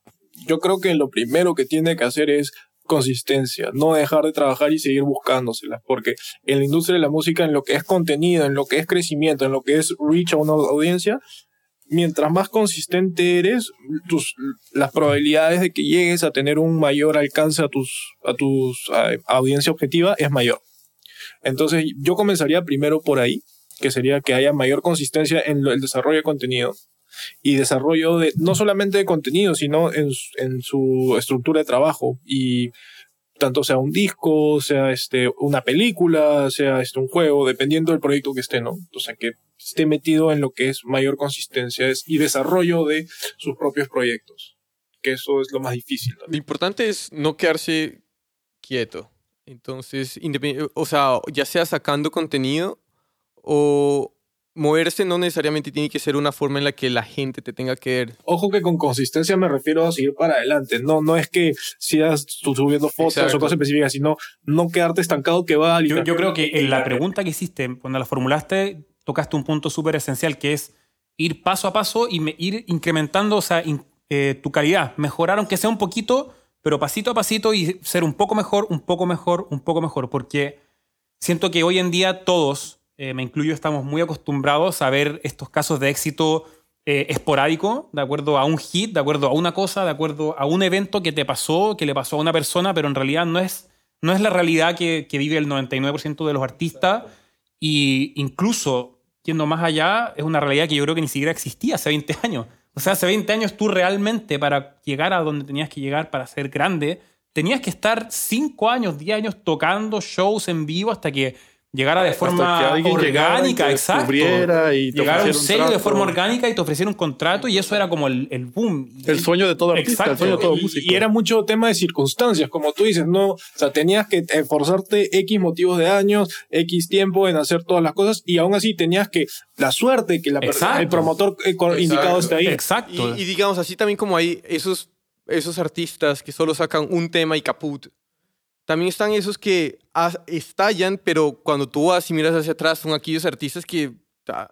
Yo creo que lo primero que tiene que hacer es consistencia, no dejar de trabajar y seguir buscándoselas, porque en la industria de la música, en lo que es contenido, en lo que es crecimiento, en lo que es reach a una audiencia, mientras más consistente eres, tus, las probabilidades de que llegues a tener un mayor alcance a tus, a tus audiencia objetiva es mayor. Entonces, yo comenzaría primero por ahí, que sería que haya mayor consistencia en el desarrollo de contenido y desarrollo de no solamente de contenido, sino en, en su estructura de trabajo y tanto sea un disco, sea este, una película, sea este, un juego, dependiendo del proyecto que esté, ¿no? O sea, que esté metido en lo que es mayor consistencia y desarrollo de sus propios proyectos, que eso es lo más difícil. ¿no? Lo importante es no quedarse quieto. Entonces, o sea, ya sea sacando contenido o moverse no necesariamente tiene que ser una forma en la que la gente te tenga que ver. Ojo que con consistencia me refiero a seguir para adelante. No, no es que sigas tú subiendo fotos Exacto. o cosas específicas, sino no quedarte estancado que va a Yo, yo creo que en la pregunta que hiciste, cuando la formulaste, tocaste un punto súper esencial que es ir paso a paso y me- ir incrementando o sea, in- eh, tu calidad. Mejorar aunque sea un poquito, pero pasito a pasito y ser un poco mejor, un poco mejor, un poco mejor. Porque siento que hoy en día todos, eh, me incluyo, estamos muy acostumbrados a ver estos casos de éxito eh, esporádico, de acuerdo a un hit, de acuerdo a una cosa, de acuerdo a un evento que te pasó, que le pasó a una persona, pero en realidad no es, no es la realidad que, vive el 99% de los artistas. Y incluso, yendo más allá, es una realidad que yo creo que ni siquiera existía hace 20 años. O sea, hace 20 años tú realmente para llegar a donde tenías que llegar para ser grande, tenías que estar 5 años, 10 años tocando shows en vivo hasta que llegara de forma llegara orgánica, exacto. y te Llegar a un ofreciera un sello de forma orgánica y te ofreciera un contrato y eso era como el, el boom. El sueño de todo artista, Exacto. el sueño de todo y, músico. y era mucho tema de circunstancias, como tú dices, no, o sea, tenías que esforzarte X motivos de años, X tiempo en hacer todas las cosas y aún así tenías que la suerte que la per- Exacto. el promotor eh, indicado esté ahí. Exacto. Y, y digamos, así también como hay esos, esos artistas que solo sacan un tema y caput, también están esos que estallan, pero cuando tú vas y miras hacia atrás, son aquellos artistas que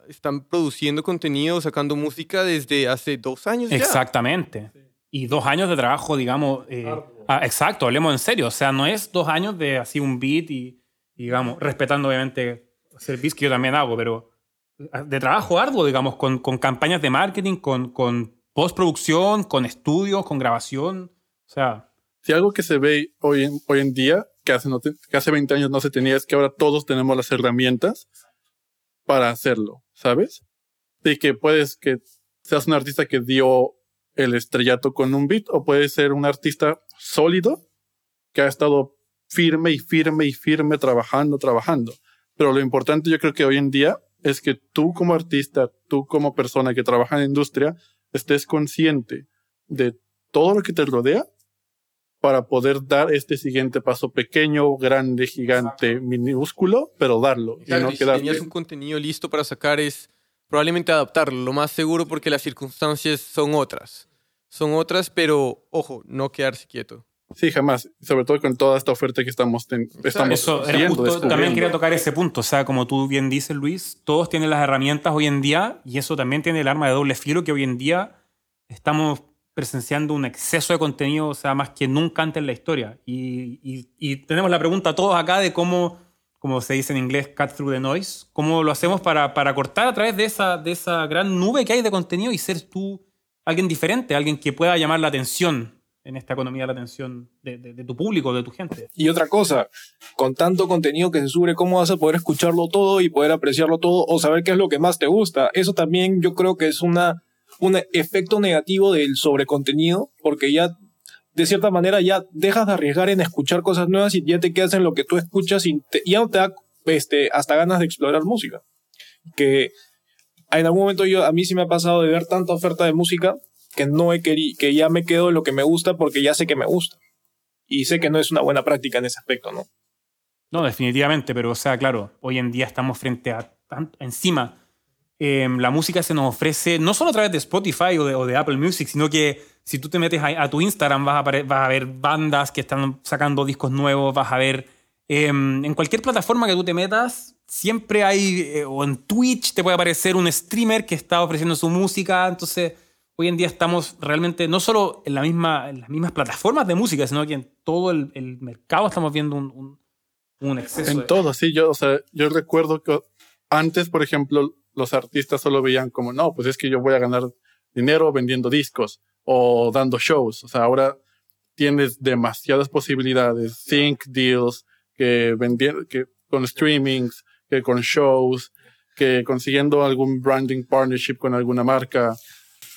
están produciendo contenido, sacando música desde hace dos años ya. Exactamente. Y dos años de trabajo, digamos. eh, ah, exacto, hablemos en serio. O sea, no es dos años de así un beat y, y, digamos, respetando obviamente hacer beats que yo también hago, pero ah, de trabajo arduo, digamos, con, con campañas de marketing, con, con postproducción, con estudios, con grabación. O sea, Si algo que se ve hoy en, hoy en día, que hace, no que hace 20 años no se tenía, es que ahora todos tenemos las herramientas para hacerlo, ¿sabes? Y que puedes que seas un artista que dio el estrellato con un beat, o puedes ser un artista sólido que ha estado firme y firme y firme trabajando, trabajando. Pero lo importante yo creo que hoy en día es que tú como artista, tú como persona que trabaja en la industria, estés consciente de todo lo que te rodea para poder dar este siguiente paso pequeño, grande, gigante, minúsculo, pero darlo y Exacto, no y si quedarte. tenías un contenido listo para sacar es probablemente adaptarlo, lo más seguro porque las circunstancias son otras. Son otras, pero ojo, no quedarse quieto. Sí, jamás. Sobre todo con toda esta oferta que estamos, ten- estamos Eso era viendo, justo, también quería tocar ese punto. O sea, como tú bien dices, Luis, todos tienen las herramientas hoy en día y eso también tiene el arma de doble filo que hoy en día estamos presenciando un exceso de contenido, o sea, más que nunca antes en la historia. Y, tenemos la pregunta todos acá de cómo, como se dice en inglés, cut through the noise, cómo lo hacemos para, para cortar a través de esa, de esa gran nube que hay de contenido y ser tú alguien diferente, alguien que pueda llamar la atención en esta economía, la atención de, de- de tu público, de tu gente. Y otra cosa, con tanto contenido que se sube, ¿cómo vas a poder escucharlo todo y poder apreciarlo todo o saber qué es lo que más te gusta? Eso también yo creo que es una, un efecto negativo del sobrecontenido, porque ya, de cierta manera, ya dejas de arriesgar en escuchar cosas nuevas y ya te quedas en lo que tú escuchas y ya no te da este, hasta ganas de explorar música. Que en algún momento yo, a mí sí me ha pasado de ver tanta oferta de música que no he querido, que ya me quedo en lo que me gusta porque ya sé que me gusta. Y sé que no es una buena práctica en ese aspecto, ¿no? No, definitivamente, pero o sea, claro, hoy en día estamos frente a tan- encima. Eh, la música se nos ofrece no solo a través de Spotify o de, o de Apple Music, sino que si tú te metes a, a tu Instagram vas a, vas a ver bandas que están sacando discos nuevos, vas a ver eh, en cualquier plataforma que tú te metas, siempre hay, eh, o en Twitch te puede aparecer un streamer que está ofreciendo su música, entonces hoy en día estamos realmente no solo en, la misma, en las mismas plataformas de música, sino que en todo el, el mercado estamos viendo un, un- un exceso. En de- todo, sí. Yo, o sea, yo recuerdo que antes, por ejemplo, los artistas solo veían como, no, pues es que yo voy a ganar dinero vendiendo discos o dando shows. O sea, ahora tienes demasiadas posibilidades, sync deals, que vendiendo, que con streamings, que con shows, que consiguiendo algún branding partnership con alguna marca.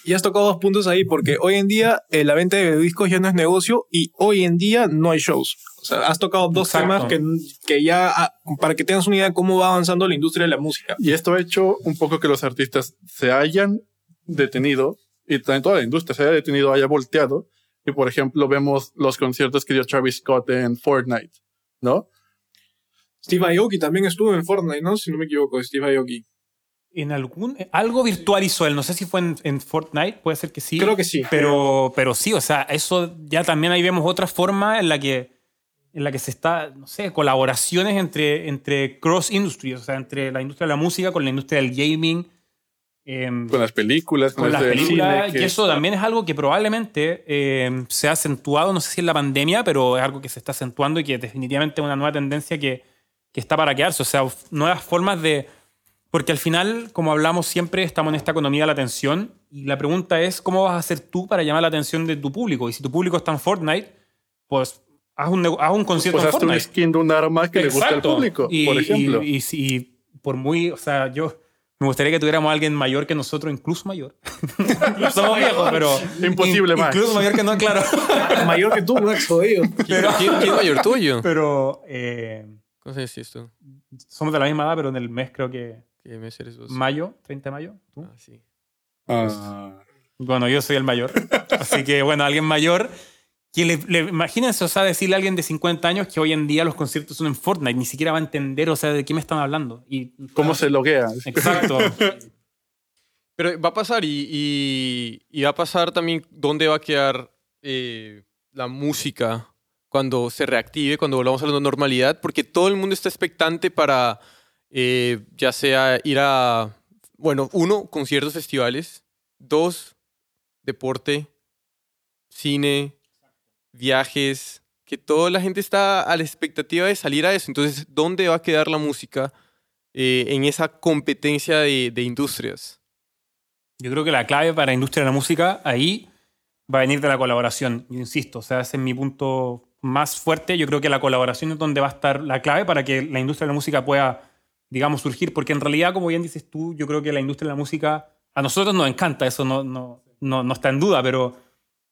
Y has tocado dos puntos ahí, porque hoy en día eh, la venta de discos ya no es negocio y hoy en día no hay shows. O sea, has tocado dos Exacto. temas que, que ya, ah, para que tengas una idea de cómo va avanzando la industria de la música. Y esto ha hecho un poco que los artistas se hayan detenido y también toda la industria se haya detenido, haya volteado. Y por ejemplo, vemos los conciertos que dio Travis Scott en Fortnite, ¿no? Steve Aoki también estuvo en Fortnite, ¿no? Si no me equivoco, Steve Aoki. En algún. Algo virtual hizo él. No sé si fue en, en Fortnite, puede ser que sí. Creo que sí. Pero, pero sí, o sea, eso ya también ahí vemos otra forma en la que, en la que se está, no sé, colaboraciones entre, entre cross industries, o sea, entre la industria de la música con la industria del gaming. em, Con las películas, con, con las películas, cine, y eso también es algo que probablemente eh, se ha acentuado, no sé si en la pandemia, pero es algo que se está acentuando y que definitivamente es una nueva tendencia que, que está para quedarse. O sea, nuevas formas de... Porque al final, como hablamos siempre, estamos en esta economía de la atención y la pregunta es, ¿cómo vas a hacer tú para llamar la atención de tu público? Y si tu público está en Fortnite, pues haz un, haz un concierto Pues en hazte un Fortnite. skin de un arma que le gusta al Exacto. público, Y- por ejemplo. Y, y si por muy, o sea, yo me gustaría que tuviéramos a alguien mayor que nosotros, incluso mayor. Somos viejos, pero. Imposible, Max. Incluso mayor que no, claro. Mayor que tú, Max, jodido. ¿Quién, quién- quién es mayor tuyo? pero eh, ¿Cómo se dice esto? somos de la misma edad, pero en el mes creo que ¿Qué mes eres vos? mayo, 30 de mayo. ¿tú? Ah, sí. Ah, Bueno, yo soy el mayor. Así que, bueno, alguien mayor. Que le, le- imagínense, o sea, decirle a alguien de 50 años que hoy en día los conciertos son en Fortnite, ni siquiera va a entender, o sea, de qué me están hablando. Y, ¿Cómo se loguea? Exacto. Pero va a pasar y, y- y va a pasar también dónde va a quedar eh, la música cuando se reactive, cuando volvamos a la normalidad, porque todo el mundo está expectante para eh, ya sea ir a, bueno, uno, conciertos, festivales, dos, deporte, cine, viajes, que toda la gente está a la expectativa de salir a eso. Entonces, ¿dónde va a quedar la música eh, en esa competencia de- industrias? Yo creo que la clave para la industria de la música ahí va a venir de la colaboración. Insisto, o sea, ese es mi punto más fuerte. Yo creo que la colaboración es donde va a estar la clave para que la industria de la música pueda, digamos, surgir. Porque en realidad, como bien dices tú, yo creo que la industria de la música a nosotros nos encanta, eso no, no, no, no está en duda, pero,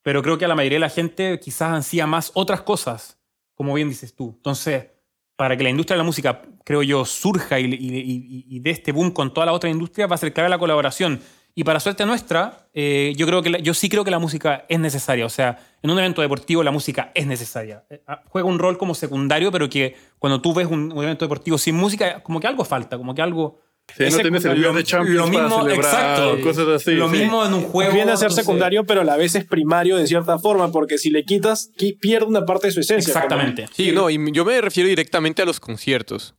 pero creo que a la mayoría de la gente quizás ansía más otras cosas, como bien dices tú. Entonces, para que la industria de la música, creo yo, surja y, y, dé este boom con toda la otra industria, va a ser clave la colaboración. Y para suerte nuestra, eh, yo, creo que la- yo sí creo que la música es necesaria. O sea, en un evento deportivo la música es necesaria. Eh, ah, Juega un rol como secundario, pero que cuando tú ves un, un evento deportivo sin música, como que algo falta, como que algo, Sí, Es no tienes el de Champions Lo mismo, para celebrar exacto. o cosas así. lo sí. mismo en un juego. Viene a ser no sé. secundario, pero a la vez es primario de cierta forma, porque si le quitas, qui- pierde una parte de su esencia. Exactamente. Sí, no, y yo me refiero directamente a los conciertos.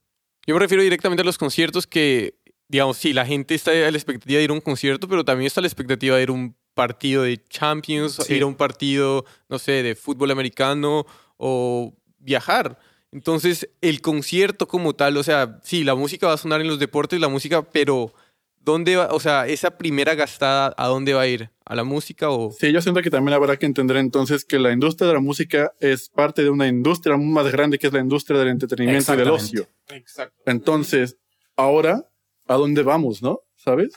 Yo me refiero directamente a los conciertos que, digamos, sí, la gente está a la expectativa de ir a un concierto, pero también está a la expectativa de ir a un partido de Champions, Sí. ir a un partido, no sé, de fútbol americano o viajar. Entonces, el concierto como tal, o sea, sí, la música va a sonar en los deportes, la música, pero ¿dónde va? O sea, esa primera gastada, ¿a dónde va a ir? ¿A la música o...? Sí, yo siento que también habrá que entender entonces que la industria de la música es parte de una industria más grande que es la industria del entretenimiento y del Exactamente. ocio. Exacto. Entonces, ahora, ¿a dónde vamos, no? ¿Sabes?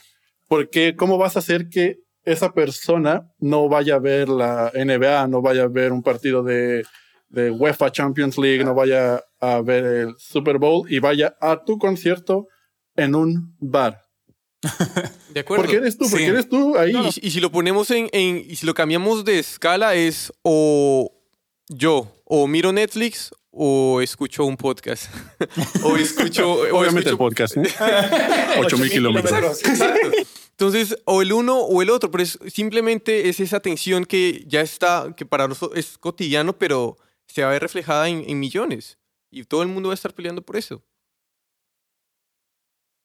Porque, ¿cómo vas a hacer que esa persona no vaya a ver la NBA, no vaya a ver un partido de, de UEFA Champions League, no vaya a ver el Super Bowl y vaya a tu concierto en un bar? ¿De acuerdo? Porque eres tú, porque Sí. eres tú ahí. Y, y si lo ponemos en, en- y si lo cambiamos de escala es o yo o miro Netflix o escucho un podcast o escucho o Obviamente el escucho- podcast, ¿eh? 8000 kilómetros. entonces o el uno o el otro pero es, simplemente es esa tensión que ya está que para nosotros es cotidiano pero se va a ver reflejada en, en millones y todo el mundo va a estar peleando por eso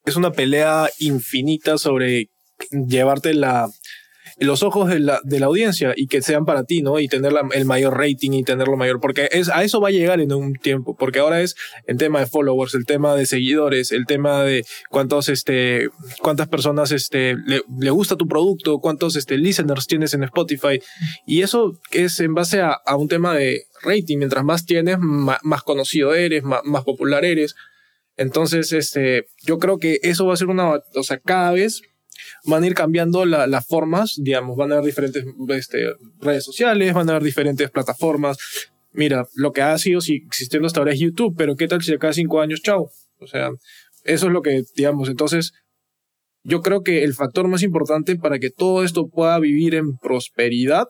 Es una pelea infinita sobre llevarte la, los ojos de la, de la audiencia y que sean para ti, ¿no? Y tener la- el mayor rating y tenerlo mayor. Porque es, a eso va a llegar en un tiempo. Porque ahora es el tema de followers, el tema de seguidores, el tema de cuántos, este, cuántas personas, este, le, le gusta tu producto, cuántos, este, listeners tienes en Spotify. Y eso es en base a, a un tema de rating. Mientras más tienes, ma- más, conocido eres, ma- más popular eres. Entonces, este, yo creo que eso va a ser una, o sea, cada vez van a ir cambiando la- las formas, digamos, van a haber diferentes este, redes sociales, van a haber diferentes plataformas. Mira, lo que ha sido si existiendo hasta ahora es YouTube, pero ¿qué tal si de cada cinco años, chao? O sea, eso es lo que, digamos, entonces, yo creo que el factor más importante para que todo esto pueda vivir en prosperidad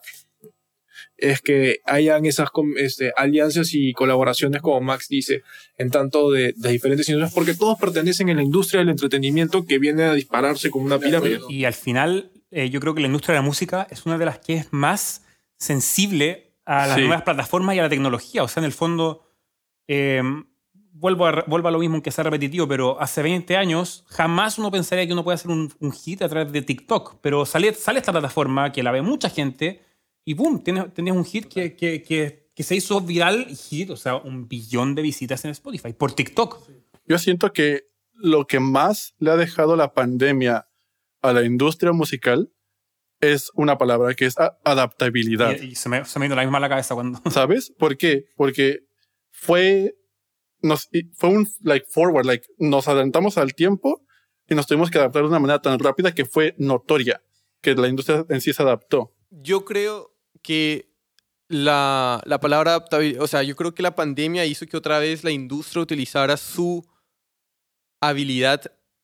es que hayan esas este, alianzas y colaboraciones, como Max dice, en tanto de, de diferentes industrias, porque todos pertenecen a la industria del entretenimiento que viene a dispararse como una pirámide. Y al final, eh, yo creo que la industria de la música es una de las que es más sensible a las Sí. nuevas plataformas y a la tecnología. O sea, en el fondo, eh, vuelvo, a, vuelvo a lo mismo, aunque sea repetitivo, pero hace 20 años jamás uno pensaría que uno puede hacer un, un hit a través de TikTok. Pero sale, sale esta plataforma que la ve mucha gente y ¡boom! Tienes, tienes un hit que, que, que, que se hizo viral hit, o sea, un billón de visitas en Spotify por TikTok. Yo siento que lo que más le ha dejado la pandemia a la industria musical es una palabra que es adaptabilidad. Y, y se, me, se me vino la misma a la cabeza cuando... ¿Sabes? ¿Por qué? Porque fue, nos, fue un like forward, like nos adelantamos al tiempo y nos tuvimos que adaptar de una manera tan rápida que fue notoria que la industria en sí se adaptó. Yo creo que la, la palabra adaptabilidad, o sea, yo creo que la pandemia hizo que otra vez la industria utilizara su habilidad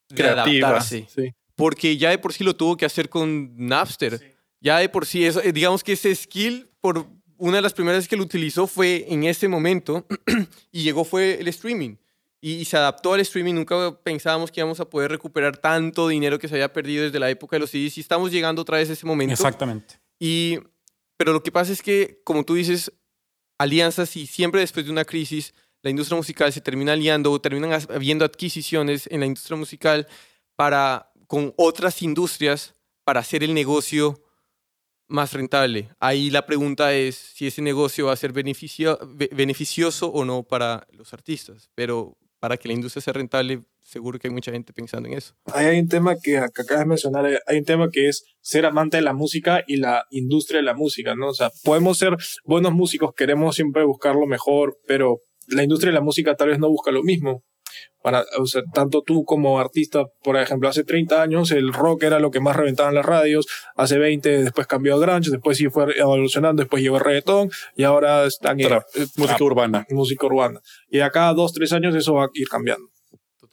de Creativa. adaptarse. Sí. Porque ya de por sí lo tuvo que hacer con Napster. Ya de por sí, eso, eh, digamos que ese skill, por una de las primeras veces que lo utilizó fue en ese momento y llegó fue el streaming. Y, y se adaptó al streaming. Nunca pensábamos que íbamos a poder recuperar tanto dinero que se había perdido desde la época de los CDs. Y estamos llegando otra vez a ese momento. Exactamente. Y, pero lo que pasa es que, como tú dices, alianzas y siempre después de una crisis, la industria musical se termina aliando o terminan habiendo adquisiciones en la industria musical para, con otras industrias para hacer el negocio más rentable. Ahí la pregunta es si ese negocio va a ser beneficio, be- beneficioso o no para los artistas. Pero para que la industria sea rentable, seguro que hay mucha gente pensando en eso. Hay un tema que, que acabas de mencionar, eh, hay un tema que es ser amante de la música y la industria de la música, ¿no? O sea, podemos ser buenos músicos, queremos siempre buscar lo mejor, pero la industria de la música tal vez no busca lo mismo. Para, o sea, tanto tú como artista, por ejemplo, hace 30 años el rock era lo que más reventaba en las radios, hace 20 después cambió a grunge, después sí fue evolucionando, después llegó el reggaetón y ahora están en Trap, eh, música trap, urbana. música urbana. Y acá dos, tres años eso va a ir cambiando.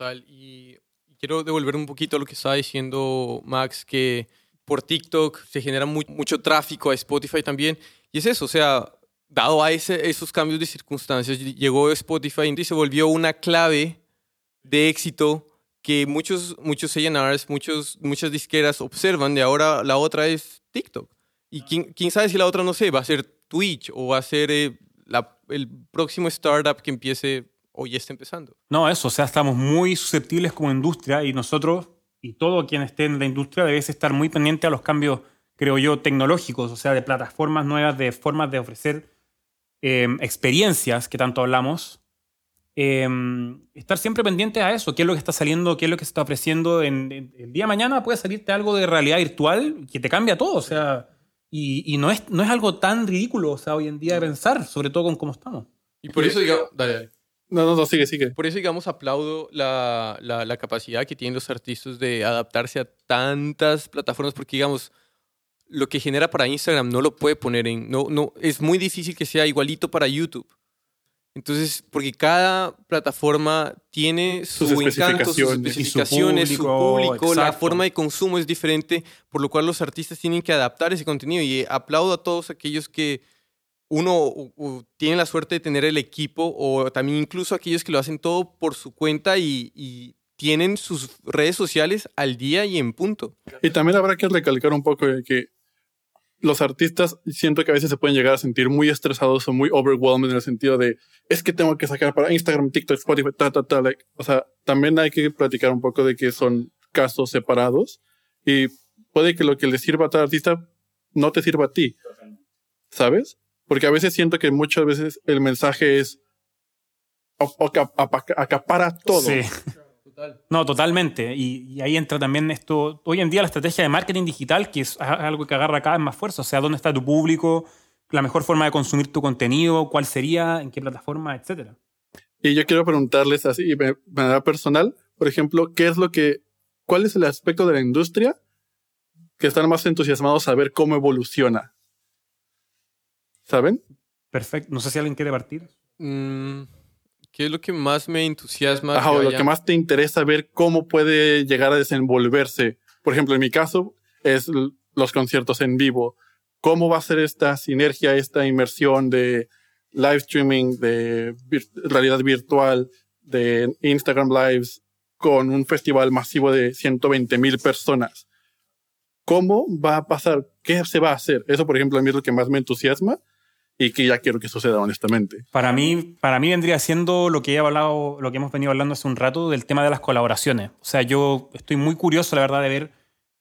Total. Y quiero devolver un poquito a lo que estaba diciendo Max, que por TikTok se genera mu- mucho tráfico a Spotify también. Y es eso, o sea, dado a ese- esos cambios de circunstancias, ll- llegó Spotify y se volvió una clave de éxito que muchos, muchos A&Rs, muchos, muchas disqueras observan de ahora la otra es TikTok. Y quién, quién sabe si la otra, no sé, va a ser Twitch o va a ser eh, la- el próximo startup que empiece o ya está empezando. No, eso, o sea, estamos muy susceptibles como industria y nosotros y todo quien esté en la industria debe estar muy pendiente a los cambios, creo yo, tecnológicos, o sea, de plataformas nuevas, de formas de ofrecer eh, experiencias que tanto hablamos. Eh, estar siempre pendiente a eso, qué es lo que está saliendo, qué es lo que se está ofreciendo. En, en- el día de mañana puede salirte algo de realidad virtual que te cambia todo, o sea, y, y no, es, no es algo tan ridículo, o sea, hoy en día de pensar, sobre todo con cómo estamos. Y por eso, digamos, dale, dale. No, no, no, sigue, sigue. Por eso, digamos, aplaudo la, la, la capacidad que tienen los artistas de adaptarse a tantas plataformas, porque, digamos, lo que genera para Instagram no lo puede poner en... No, no, es muy difícil que sea igualito para YouTube. Entonces, porque cada plataforma tiene su Sus encanto, sus especificaciones. su Y su público, público, la forma de consumo es diferente, por lo cual los artistas tienen que adaptar ese contenido. Y aplaudo a todos aquellos que uno tiene la suerte de tener el equipo o también incluso aquellos que lo hacen todo por su cuenta y, y tienen sus redes sociales al día y en punto. Y también habrá que recalcar un poco de que los artistas siento que a veces se pueden llegar a sentir muy estresados o muy overwhelmed en el sentido de es que tengo que sacar para Instagram, TikTok, Spotify, ta, ta, ta. like, o sea, también hay que platicar un poco de que son casos separados y puede que lo que le sirva a tal artista no te sirva a ti. ¿Sabes? Porque a veces siento que muchas veces el mensaje es acapara todo. Sí. No, totalmente. Y, y ahí entra también esto, hoy en día la estrategia de marketing digital, que es algo que agarra cada vez más fuerza, o sea, dónde está tu público, la mejor forma de consumir tu contenido, cuál sería, en qué plataforma, etcétera. Y yo quiero preguntarles así, de manera personal, por ejemplo, ¿qué es lo que, cuál es el aspecto de la industria que están más entusiasmados a ver cómo evoluciona? ¿Saben? Perfecto. No sé si alguien quiere partir. Mm, ¿Qué es lo que más me entusiasma? Ajá, que o lo que más te interesa ver cómo puede llegar a desenvolverse. Por ejemplo, en mi caso, es los conciertos en vivo. ¿Cómo va a ser esta sinergia, esta inmersión de live streaming, de vir- realidad virtual, de Instagram Lives con un festival masivo de 120 mil personas? ¿Cómo va a pasar? ¿Qué se va a hacer? Eso, por ejemplo, a mí es lo que más me entusiasma y que ya quiero que suceda, honestamente. Para mí, para mí vendría siendo lo que he hablado, lo que hemos venido hablando hace un rato del tema de las colaboraciones. O sea, yo estoy muy curioso, la verdad, de ver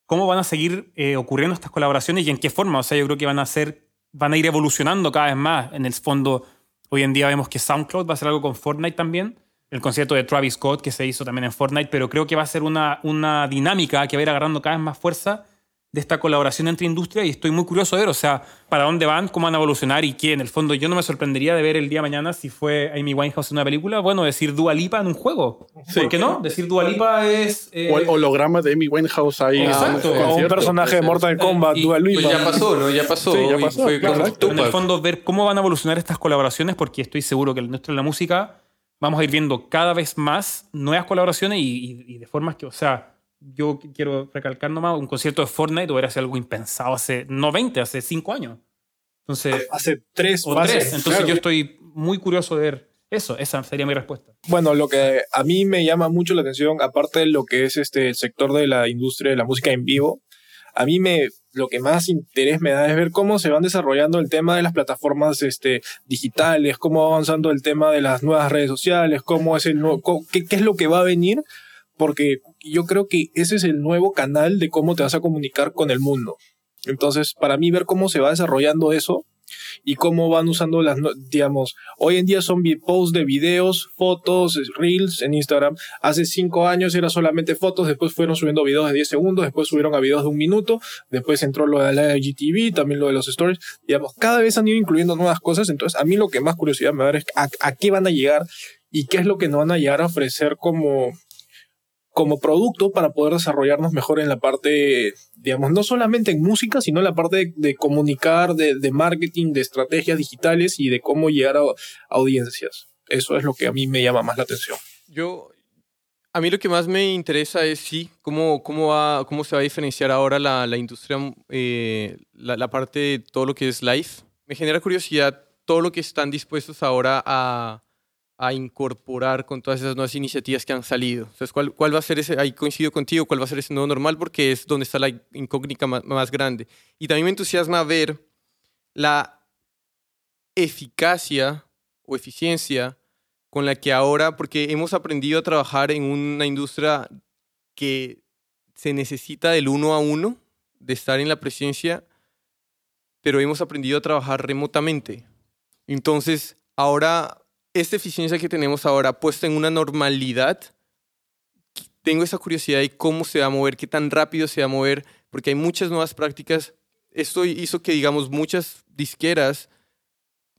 cómo van a seguir eh, ocurriendo estas colaboraciones y en qué forma. O sea, yo creo que van a ser, van a ir evolucionando cada vez más. En el fondo, hoy en día vemos que SoundCloud va a hacer algo con Fortnite también. El concierto de Travis Scott que se hizo también en Fortnite, pero creo que va a ser una, una dinámica que va a ir agarrando cada vez más fuerza de esta colaboración entre industrias y estoy muy curioso de ver, o sea, para dónde van, cómo van a evolucionar y qué. En el fondo, yo no me sorprendería de ver el día de mañana si fue Amy Winehouse en una película, bueno, decir Dua Lipa en un juego. Sí. ¿Por qué no? Decir Dua Lipa es... eh, O el holograma de Amy Winehouse ahí. Exacto. O un personaje de Mortal Kombat, y- Dua Pues ya pasó, ¿no? Ya pasó. Sí, ya y pasó, Fue claro. en el fondo, ver cómo van a evolucionar estas colaboraciones, porque estoy seguro que en la industria de la música vamos a ir viendo cada vez más nuevas colaboraciones y, y- y de formas que, o sea, yo quiero recalcar nomás, un concierto de Fortnite hubiera sido algo impensado hace, no 20, hace 5 años. Entonces, Hace tres o fases. tres. Entonces Claro. yo estoy muy curioso de ver eso. Esa sería mi respuesta. Bueno, lo que a mí me llama mucho la atención, aparte de lo que es este el sector de la industria de la música en vivo, a mí me lo que más interés me da es ver cómo se van desarrollando el tema de las plataformas este, digitales, cómo va avanzando el tema de las nuevas redes sociales, cómo es el nuevo, qué, qué es lo que va a venir, porque yo creo que ese es el nuevo canal de cómo te vas a comunicar con el mundo. Entonces, para mí ver cómo se va desarrollando eso y cómo van usando las, digamos, hoy en día son posts de videos, fotos, reels en Instagram. Hace cinco años era solamente fotos, después fueron subiendo videos de 10 segundos, después subieron a videos de un minuto, después entró lo de la IGTV, también lo de los stories. Digamos, cada vez han ido incluyendo nuevas cosas, entonces a mí lo que más curiosidad me va a dar es a, a qué van a llegar y qué es lo que nos van a llegar a ofrecer como como producto para poder desarrollarnos mejor en la parte, digamos, no solamente en música, sino en la parte de, comunicar, de, marketing, de estrategias digitales y de cómo llegar a, audiencias. Eso es lo que a mí me llama más la atención. Yo, a mí lo que más me interesa es, sí, cómo, cómo, va, cómo se va a diferenciar ahora la, la industria, eh, la, la parte de todo lo que es live. Me genera curiosidad todo lo que están dispuestos ahora a, a incorporar con todas esas nuevas iniciativas que han salido? Entonces, ¿cuál, ¿cuál va a ser ese, ahí coincido contigo, cuál va a ser ese nuevo normal? Porque es donde está la incógnita más, más grande. Y también me entusiasma ver la eficacia o eficiencia con la que ahora, porque hemos aprendido a trabajar en una industria que se necesita del uno a uno, de estar en la presencia, pero hemos aprendido a trabajar remotamente. Entonces, ahora esta eficiencia que tenemos ahora puesta en una normalidad, tengo esa curiosidad de cómo se va a mover, qué tan rápido se va a mover, porque hay muchas nuevas prácticas. Esto hizo que, digamos, muchas disqueras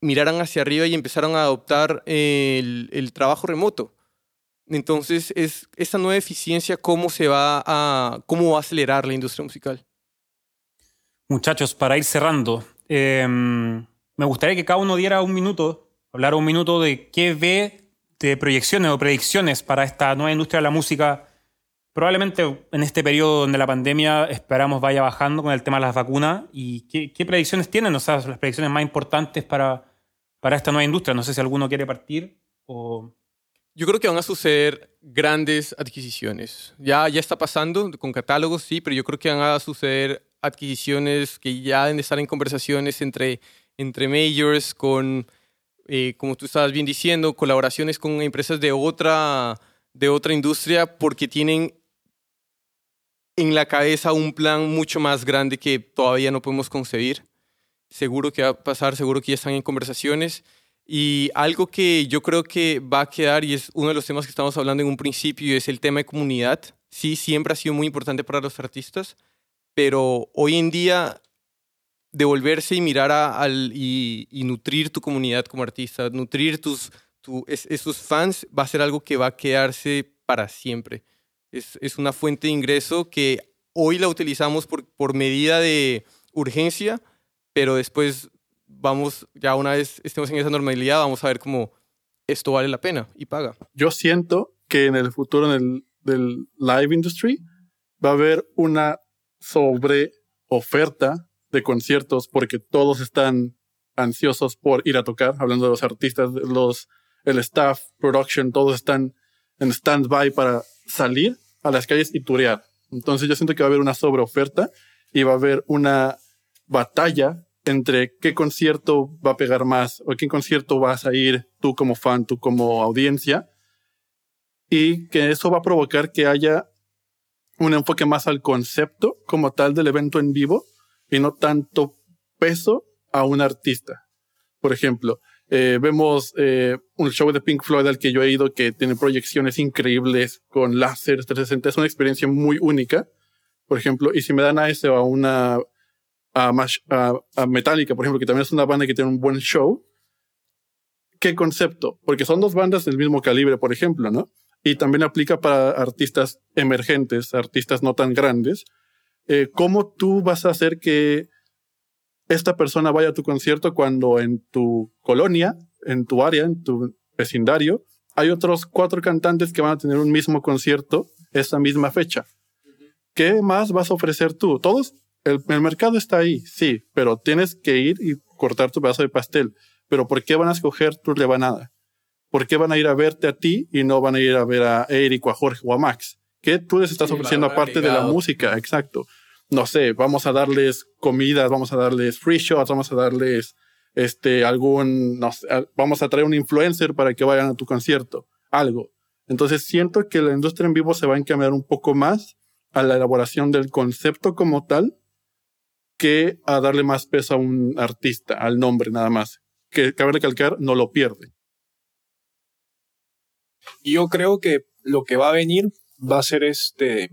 miraran hacia arriba y empezaron a adoptar el, trabajo remoto. Entonces, es esta nueva eficiencia, ¿cómo se va a, cómo va a acelerar la industria musical? Muchachos, para ir cerrando, eh, me gustaría que cada uno diera un minuto hablar un minuto de qué ve de proyecciones o predicciones para esta nueva industria de la música. Probablemente en este periodo donde la pandemia esperamos vaya bajando con el tema de las vacunas. ¿Y qué, predicciones tienen? O sea, las predicciones más importantes para, para esta nueva industria. No sé si alguno quiere partir o... Yo creo que van a suceder grandes adquisiciones. Ya, ya está pasando con catálogos, sí, pero yo creo que van a suceder adquisiciones que ya deben estar en conversaciones entre, entre majors con eh, como tú estabas bien diciendo, colaboraciones con empresas de otra, de otra industria porque tienen en la cabeza un plan mucho más grande que todavía no podemos concebir. Seguro que va a pasar, seguro que ya están en conversaciones. Y algo que yo creo que va a quedar, y es uno de los temas que estamos hablando en un principio, es el tema de comunidad. Sí, siempre ha sido muy importante para los artistas, pero hoy en día devolverse y mirar al, y, nutrir tu comunidad como artista, nutrir tus, tu, esos fans va a ser algo que va a quedarse para siempre. Es, es, una fuente de ingreso que hoy la utilizamos por, por medida de urgencia, pero después vamos, ya una vez estemos en esa normalidad, vamos a ver cómo esto vale la pena y paga. Yo siento que en el futuro en el, del live industry va a haber una sobre oferta de conciertos porque todos están ansiosos por ir a tocar, hablando de los artistas, los, el staff, production, todos están en stand-by para salir a las calles y turear. Entonces yo siento que va a haber una sobreoferta y va a haber una batalla entre qué concierto va a pegar más o qué concierto vas a ir tú como fan, tú como audiencia y que eso va a provocar que haya un enfoque más al concepto como tal del evento en vivo y no tanto peso a un artista. Por ejemplo, eh, vemos eh, un show de Pink Floyd al que yo he ido que tiene proyecciones increíbles con láser 360. Es una experiencia muy única. Por ejemplo, y si me dan a ese o a una a, a, Metallica, por ejemplo, que también es una banda que tiene un buen show, ¿qué concepto? Porque son dos bandas del mismo calibre, por ejemplo, ¿no? Y también aplica para artistas emergentes, artistas no tan grandes, eh, ¿cómo tú vas a hacer que esta persona vaya a tu concierto cuando en tu colonia, en tu área, en tu vecindario, hay otros cuatro cantantes que van a tener un mismo concierto esa misma fecha? ¿Qué más vas a ofrecer tú? Todos, el, mercado está ahí, sí, pero tienes que ir y cortar tu pedazo de pastel. Pero ¿por qué van a escoger tu rebanada? ¿Por qué van a ir a verte a ti y no van a ir a ver a Eric o a Jorge o a Max? ¿Qué tú les estás ofreciendo aparte de la música? Exacto. No sé, vamos a darles comidas, vamos a darles free shots, vamos a darles este, algún, no sé, vamos a traer un influencer para que vayan a tu concierto, algo. Entonces siento que la industria en vivo se va a encaminar un poco más a la elaboración del concepto como tal que a darle más peso a un artista, al nombre nada más. Que cabe recalcar, no lo pierde. Yo creo que lo que va a venir va a ser este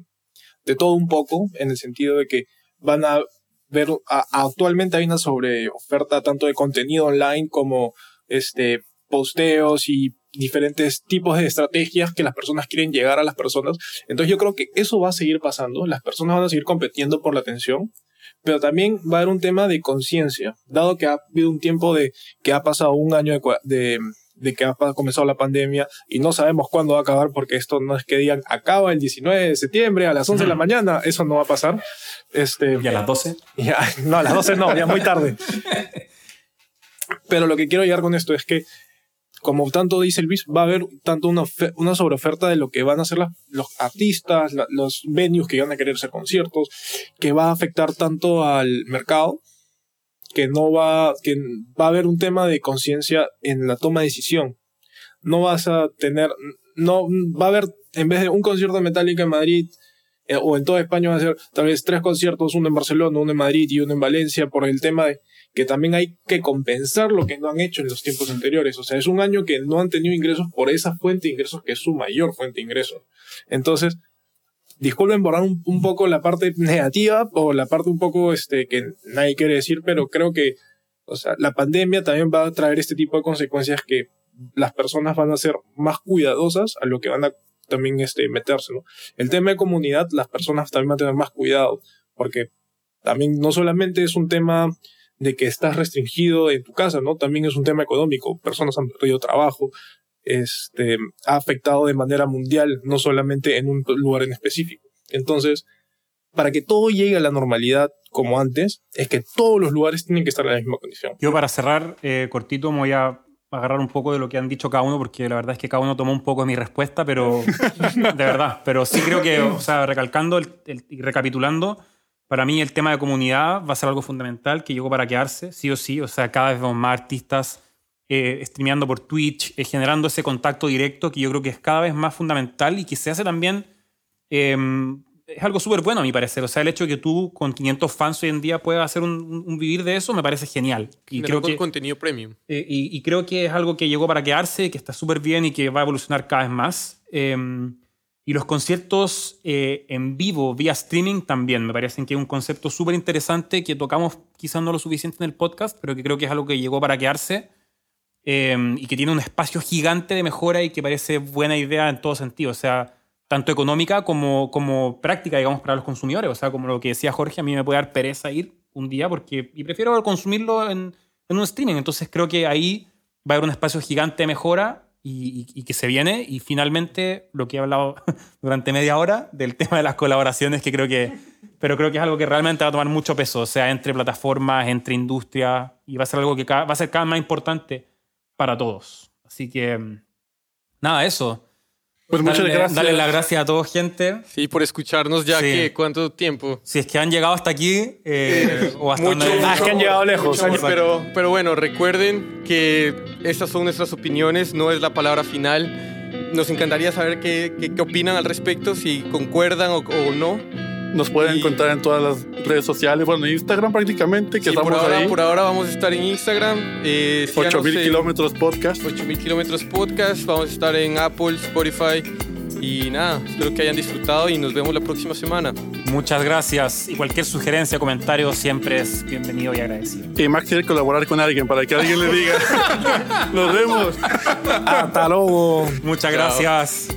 de todo un poco, en el sentido de que van a ver, actualmente hay una sobre oferta tanto de contenido online como este posteos y diferentes tipos de estrategias que las personas quieren llegar a las personas. Entonces yo creo que eso va a seguir pasando, las personas van a seguir compitiendo por la atención, pero también va a haber un tema de conciencia, dado que ha habido un tiempo de que ha pasado un año de de que ha comenzado la pandemia y no sabemos cuándo va a acabar porque esto no es que digan acaba el 19 de septiembre a las 11 de la mañana, eso no va a pasar. Este, ¿Y a las 12? Ya, no, a las 12 no, ya muy tarde. Pero lo que quiero llegar con esto es que como tanto dice Luis, va a haber tanto una, una sobreoferta de lo que van a hacer las- los artistas, la- los venues que van a querer hacer conciertos, que va a afectar tanto al mercado, que no va, que va a haber un tema de conciencia en la toma de decisión. No vas a tener, no, va a haber, en vez de un concierto de Metallica en Madrid, eh, o en toda España van a ser tal vez tres conciertos, uno en Barcelona, uno en Madrid y uno en Valencia, por el tema de que también hay que compensar lo que no han hecho en los tiempos anteriores. O sea, es un año que no han tenido ingresos por esa fuente de ingresos que es su mayor fuente de ingresos. Entonces, disculpen por dar un, un poco la parte negativa o la parte un poco este, que nadie quiere decir, pero creo que o sea, la pandemia también va a traer este tipo de consecuencias que las personas van a ser más cuidadosas a lo que van a también este, meterse. El tema de comunidad, las personas también van a tener más cuidado, porque también no solamente es un tema de que estás restringido en tu casa, ¿no? También es un tema económico. Personas han perdido trabajo, este, ha afectado de manera mundial, no solamente en un lugar en específico. Entonces, para que todo llegue a la normalidad como antes, es que todos los lugares tienen que estar en la misma condición. Yo para cerrar, eh, cortito, me voy a agarrar un poco de lo que han dicho cada uno, porque la verdad es que cada uno tomó un poco de mi respuesta, pero de verdad, pero sí creo que, o sea, recalcando el- el- y recapitulando, para mí el tema de comunidad va a ser algo fundamental que llegó para quedarse, sí o sí, o sea, cada vez vemos más artistas eh, streameando por Twitch, eh, generando ese contacto directo que yo creo que es cada vez más fundamental y que se hace también eh, es algo súper bueno a mi parecer. O sea, el hecho de que tú con 500 fans hoy en día puedas hacer un, un- vivir de eso me parece genial. Y creo que, contenido premium. eh, y, y creo que es algo que llegó para quedarse, que está súper bien y que va a evolucionar cada vez más. Eh, y los conciertos eh, en vivo, vía streaming, también me parecen que es un concepto súper interesante que tocamos quizás no lo suficiente en el podcast, pero que creo que es algo que llegó para quedarse eh, y que tiene un espacio gigante de mejora y que parece buena idea en todo sentido. O sea, tanto económica como, como práctica, digamos, para los consumidores. O sea, como lo que decía Jorge, a mí me puede dar pereza ir un día porque, y prefiero consumirlo en, en un streaming. Entonces creo que ahí va a haber un espacio gigante de mejora y, y- que se viene. Y finalmente, lo que he hablado durante media hora del tema de las colaboraciones, que creo que, pero creo que es algo que realmente va a tomar mucho peso, o sea, entre plataformas, entre industrias, y va a ser algo que va a ser cada vez más importante para todos. Así que, mm, nada, eso. Pues muchas Darle- gracias. Darle las gracias a todos, gente. Sí, por escucharnos ya Sí. que cuánto tiempo. Si es que han llegado hasta aquí eh, o hasta Mucho, donde- Ah, es que han llegado lejos. mucho, pero, pero bueno, recuerden que estas son nuestras opiniones, no es la palabra final. Nos encantaría saber qué, qué- qué opinan al respecto, si concuerdan o, o no. Nos pueden Y- encontrar en todas las redes sociales, bueno, en Instagram prácticamente, que Sí, por, estamos ahora, ahí. por ahora vamos a estar en Instagram. Eh, síganos 8000 en kilómetros podcast. 8000 kilómetros podcast. Vamos a estar en Apple, Spotify. Y nada, espero que hayan disfrutado y nos vemos la próxima semana. Muchas gracias. Y cualquier sugerencia, comentario siempre es bienvenido y agradecido. Y Max quiere colaborar con alguien para que alguien le diga. Nos vemos. Hasta luego. Muchas Chao. gracias.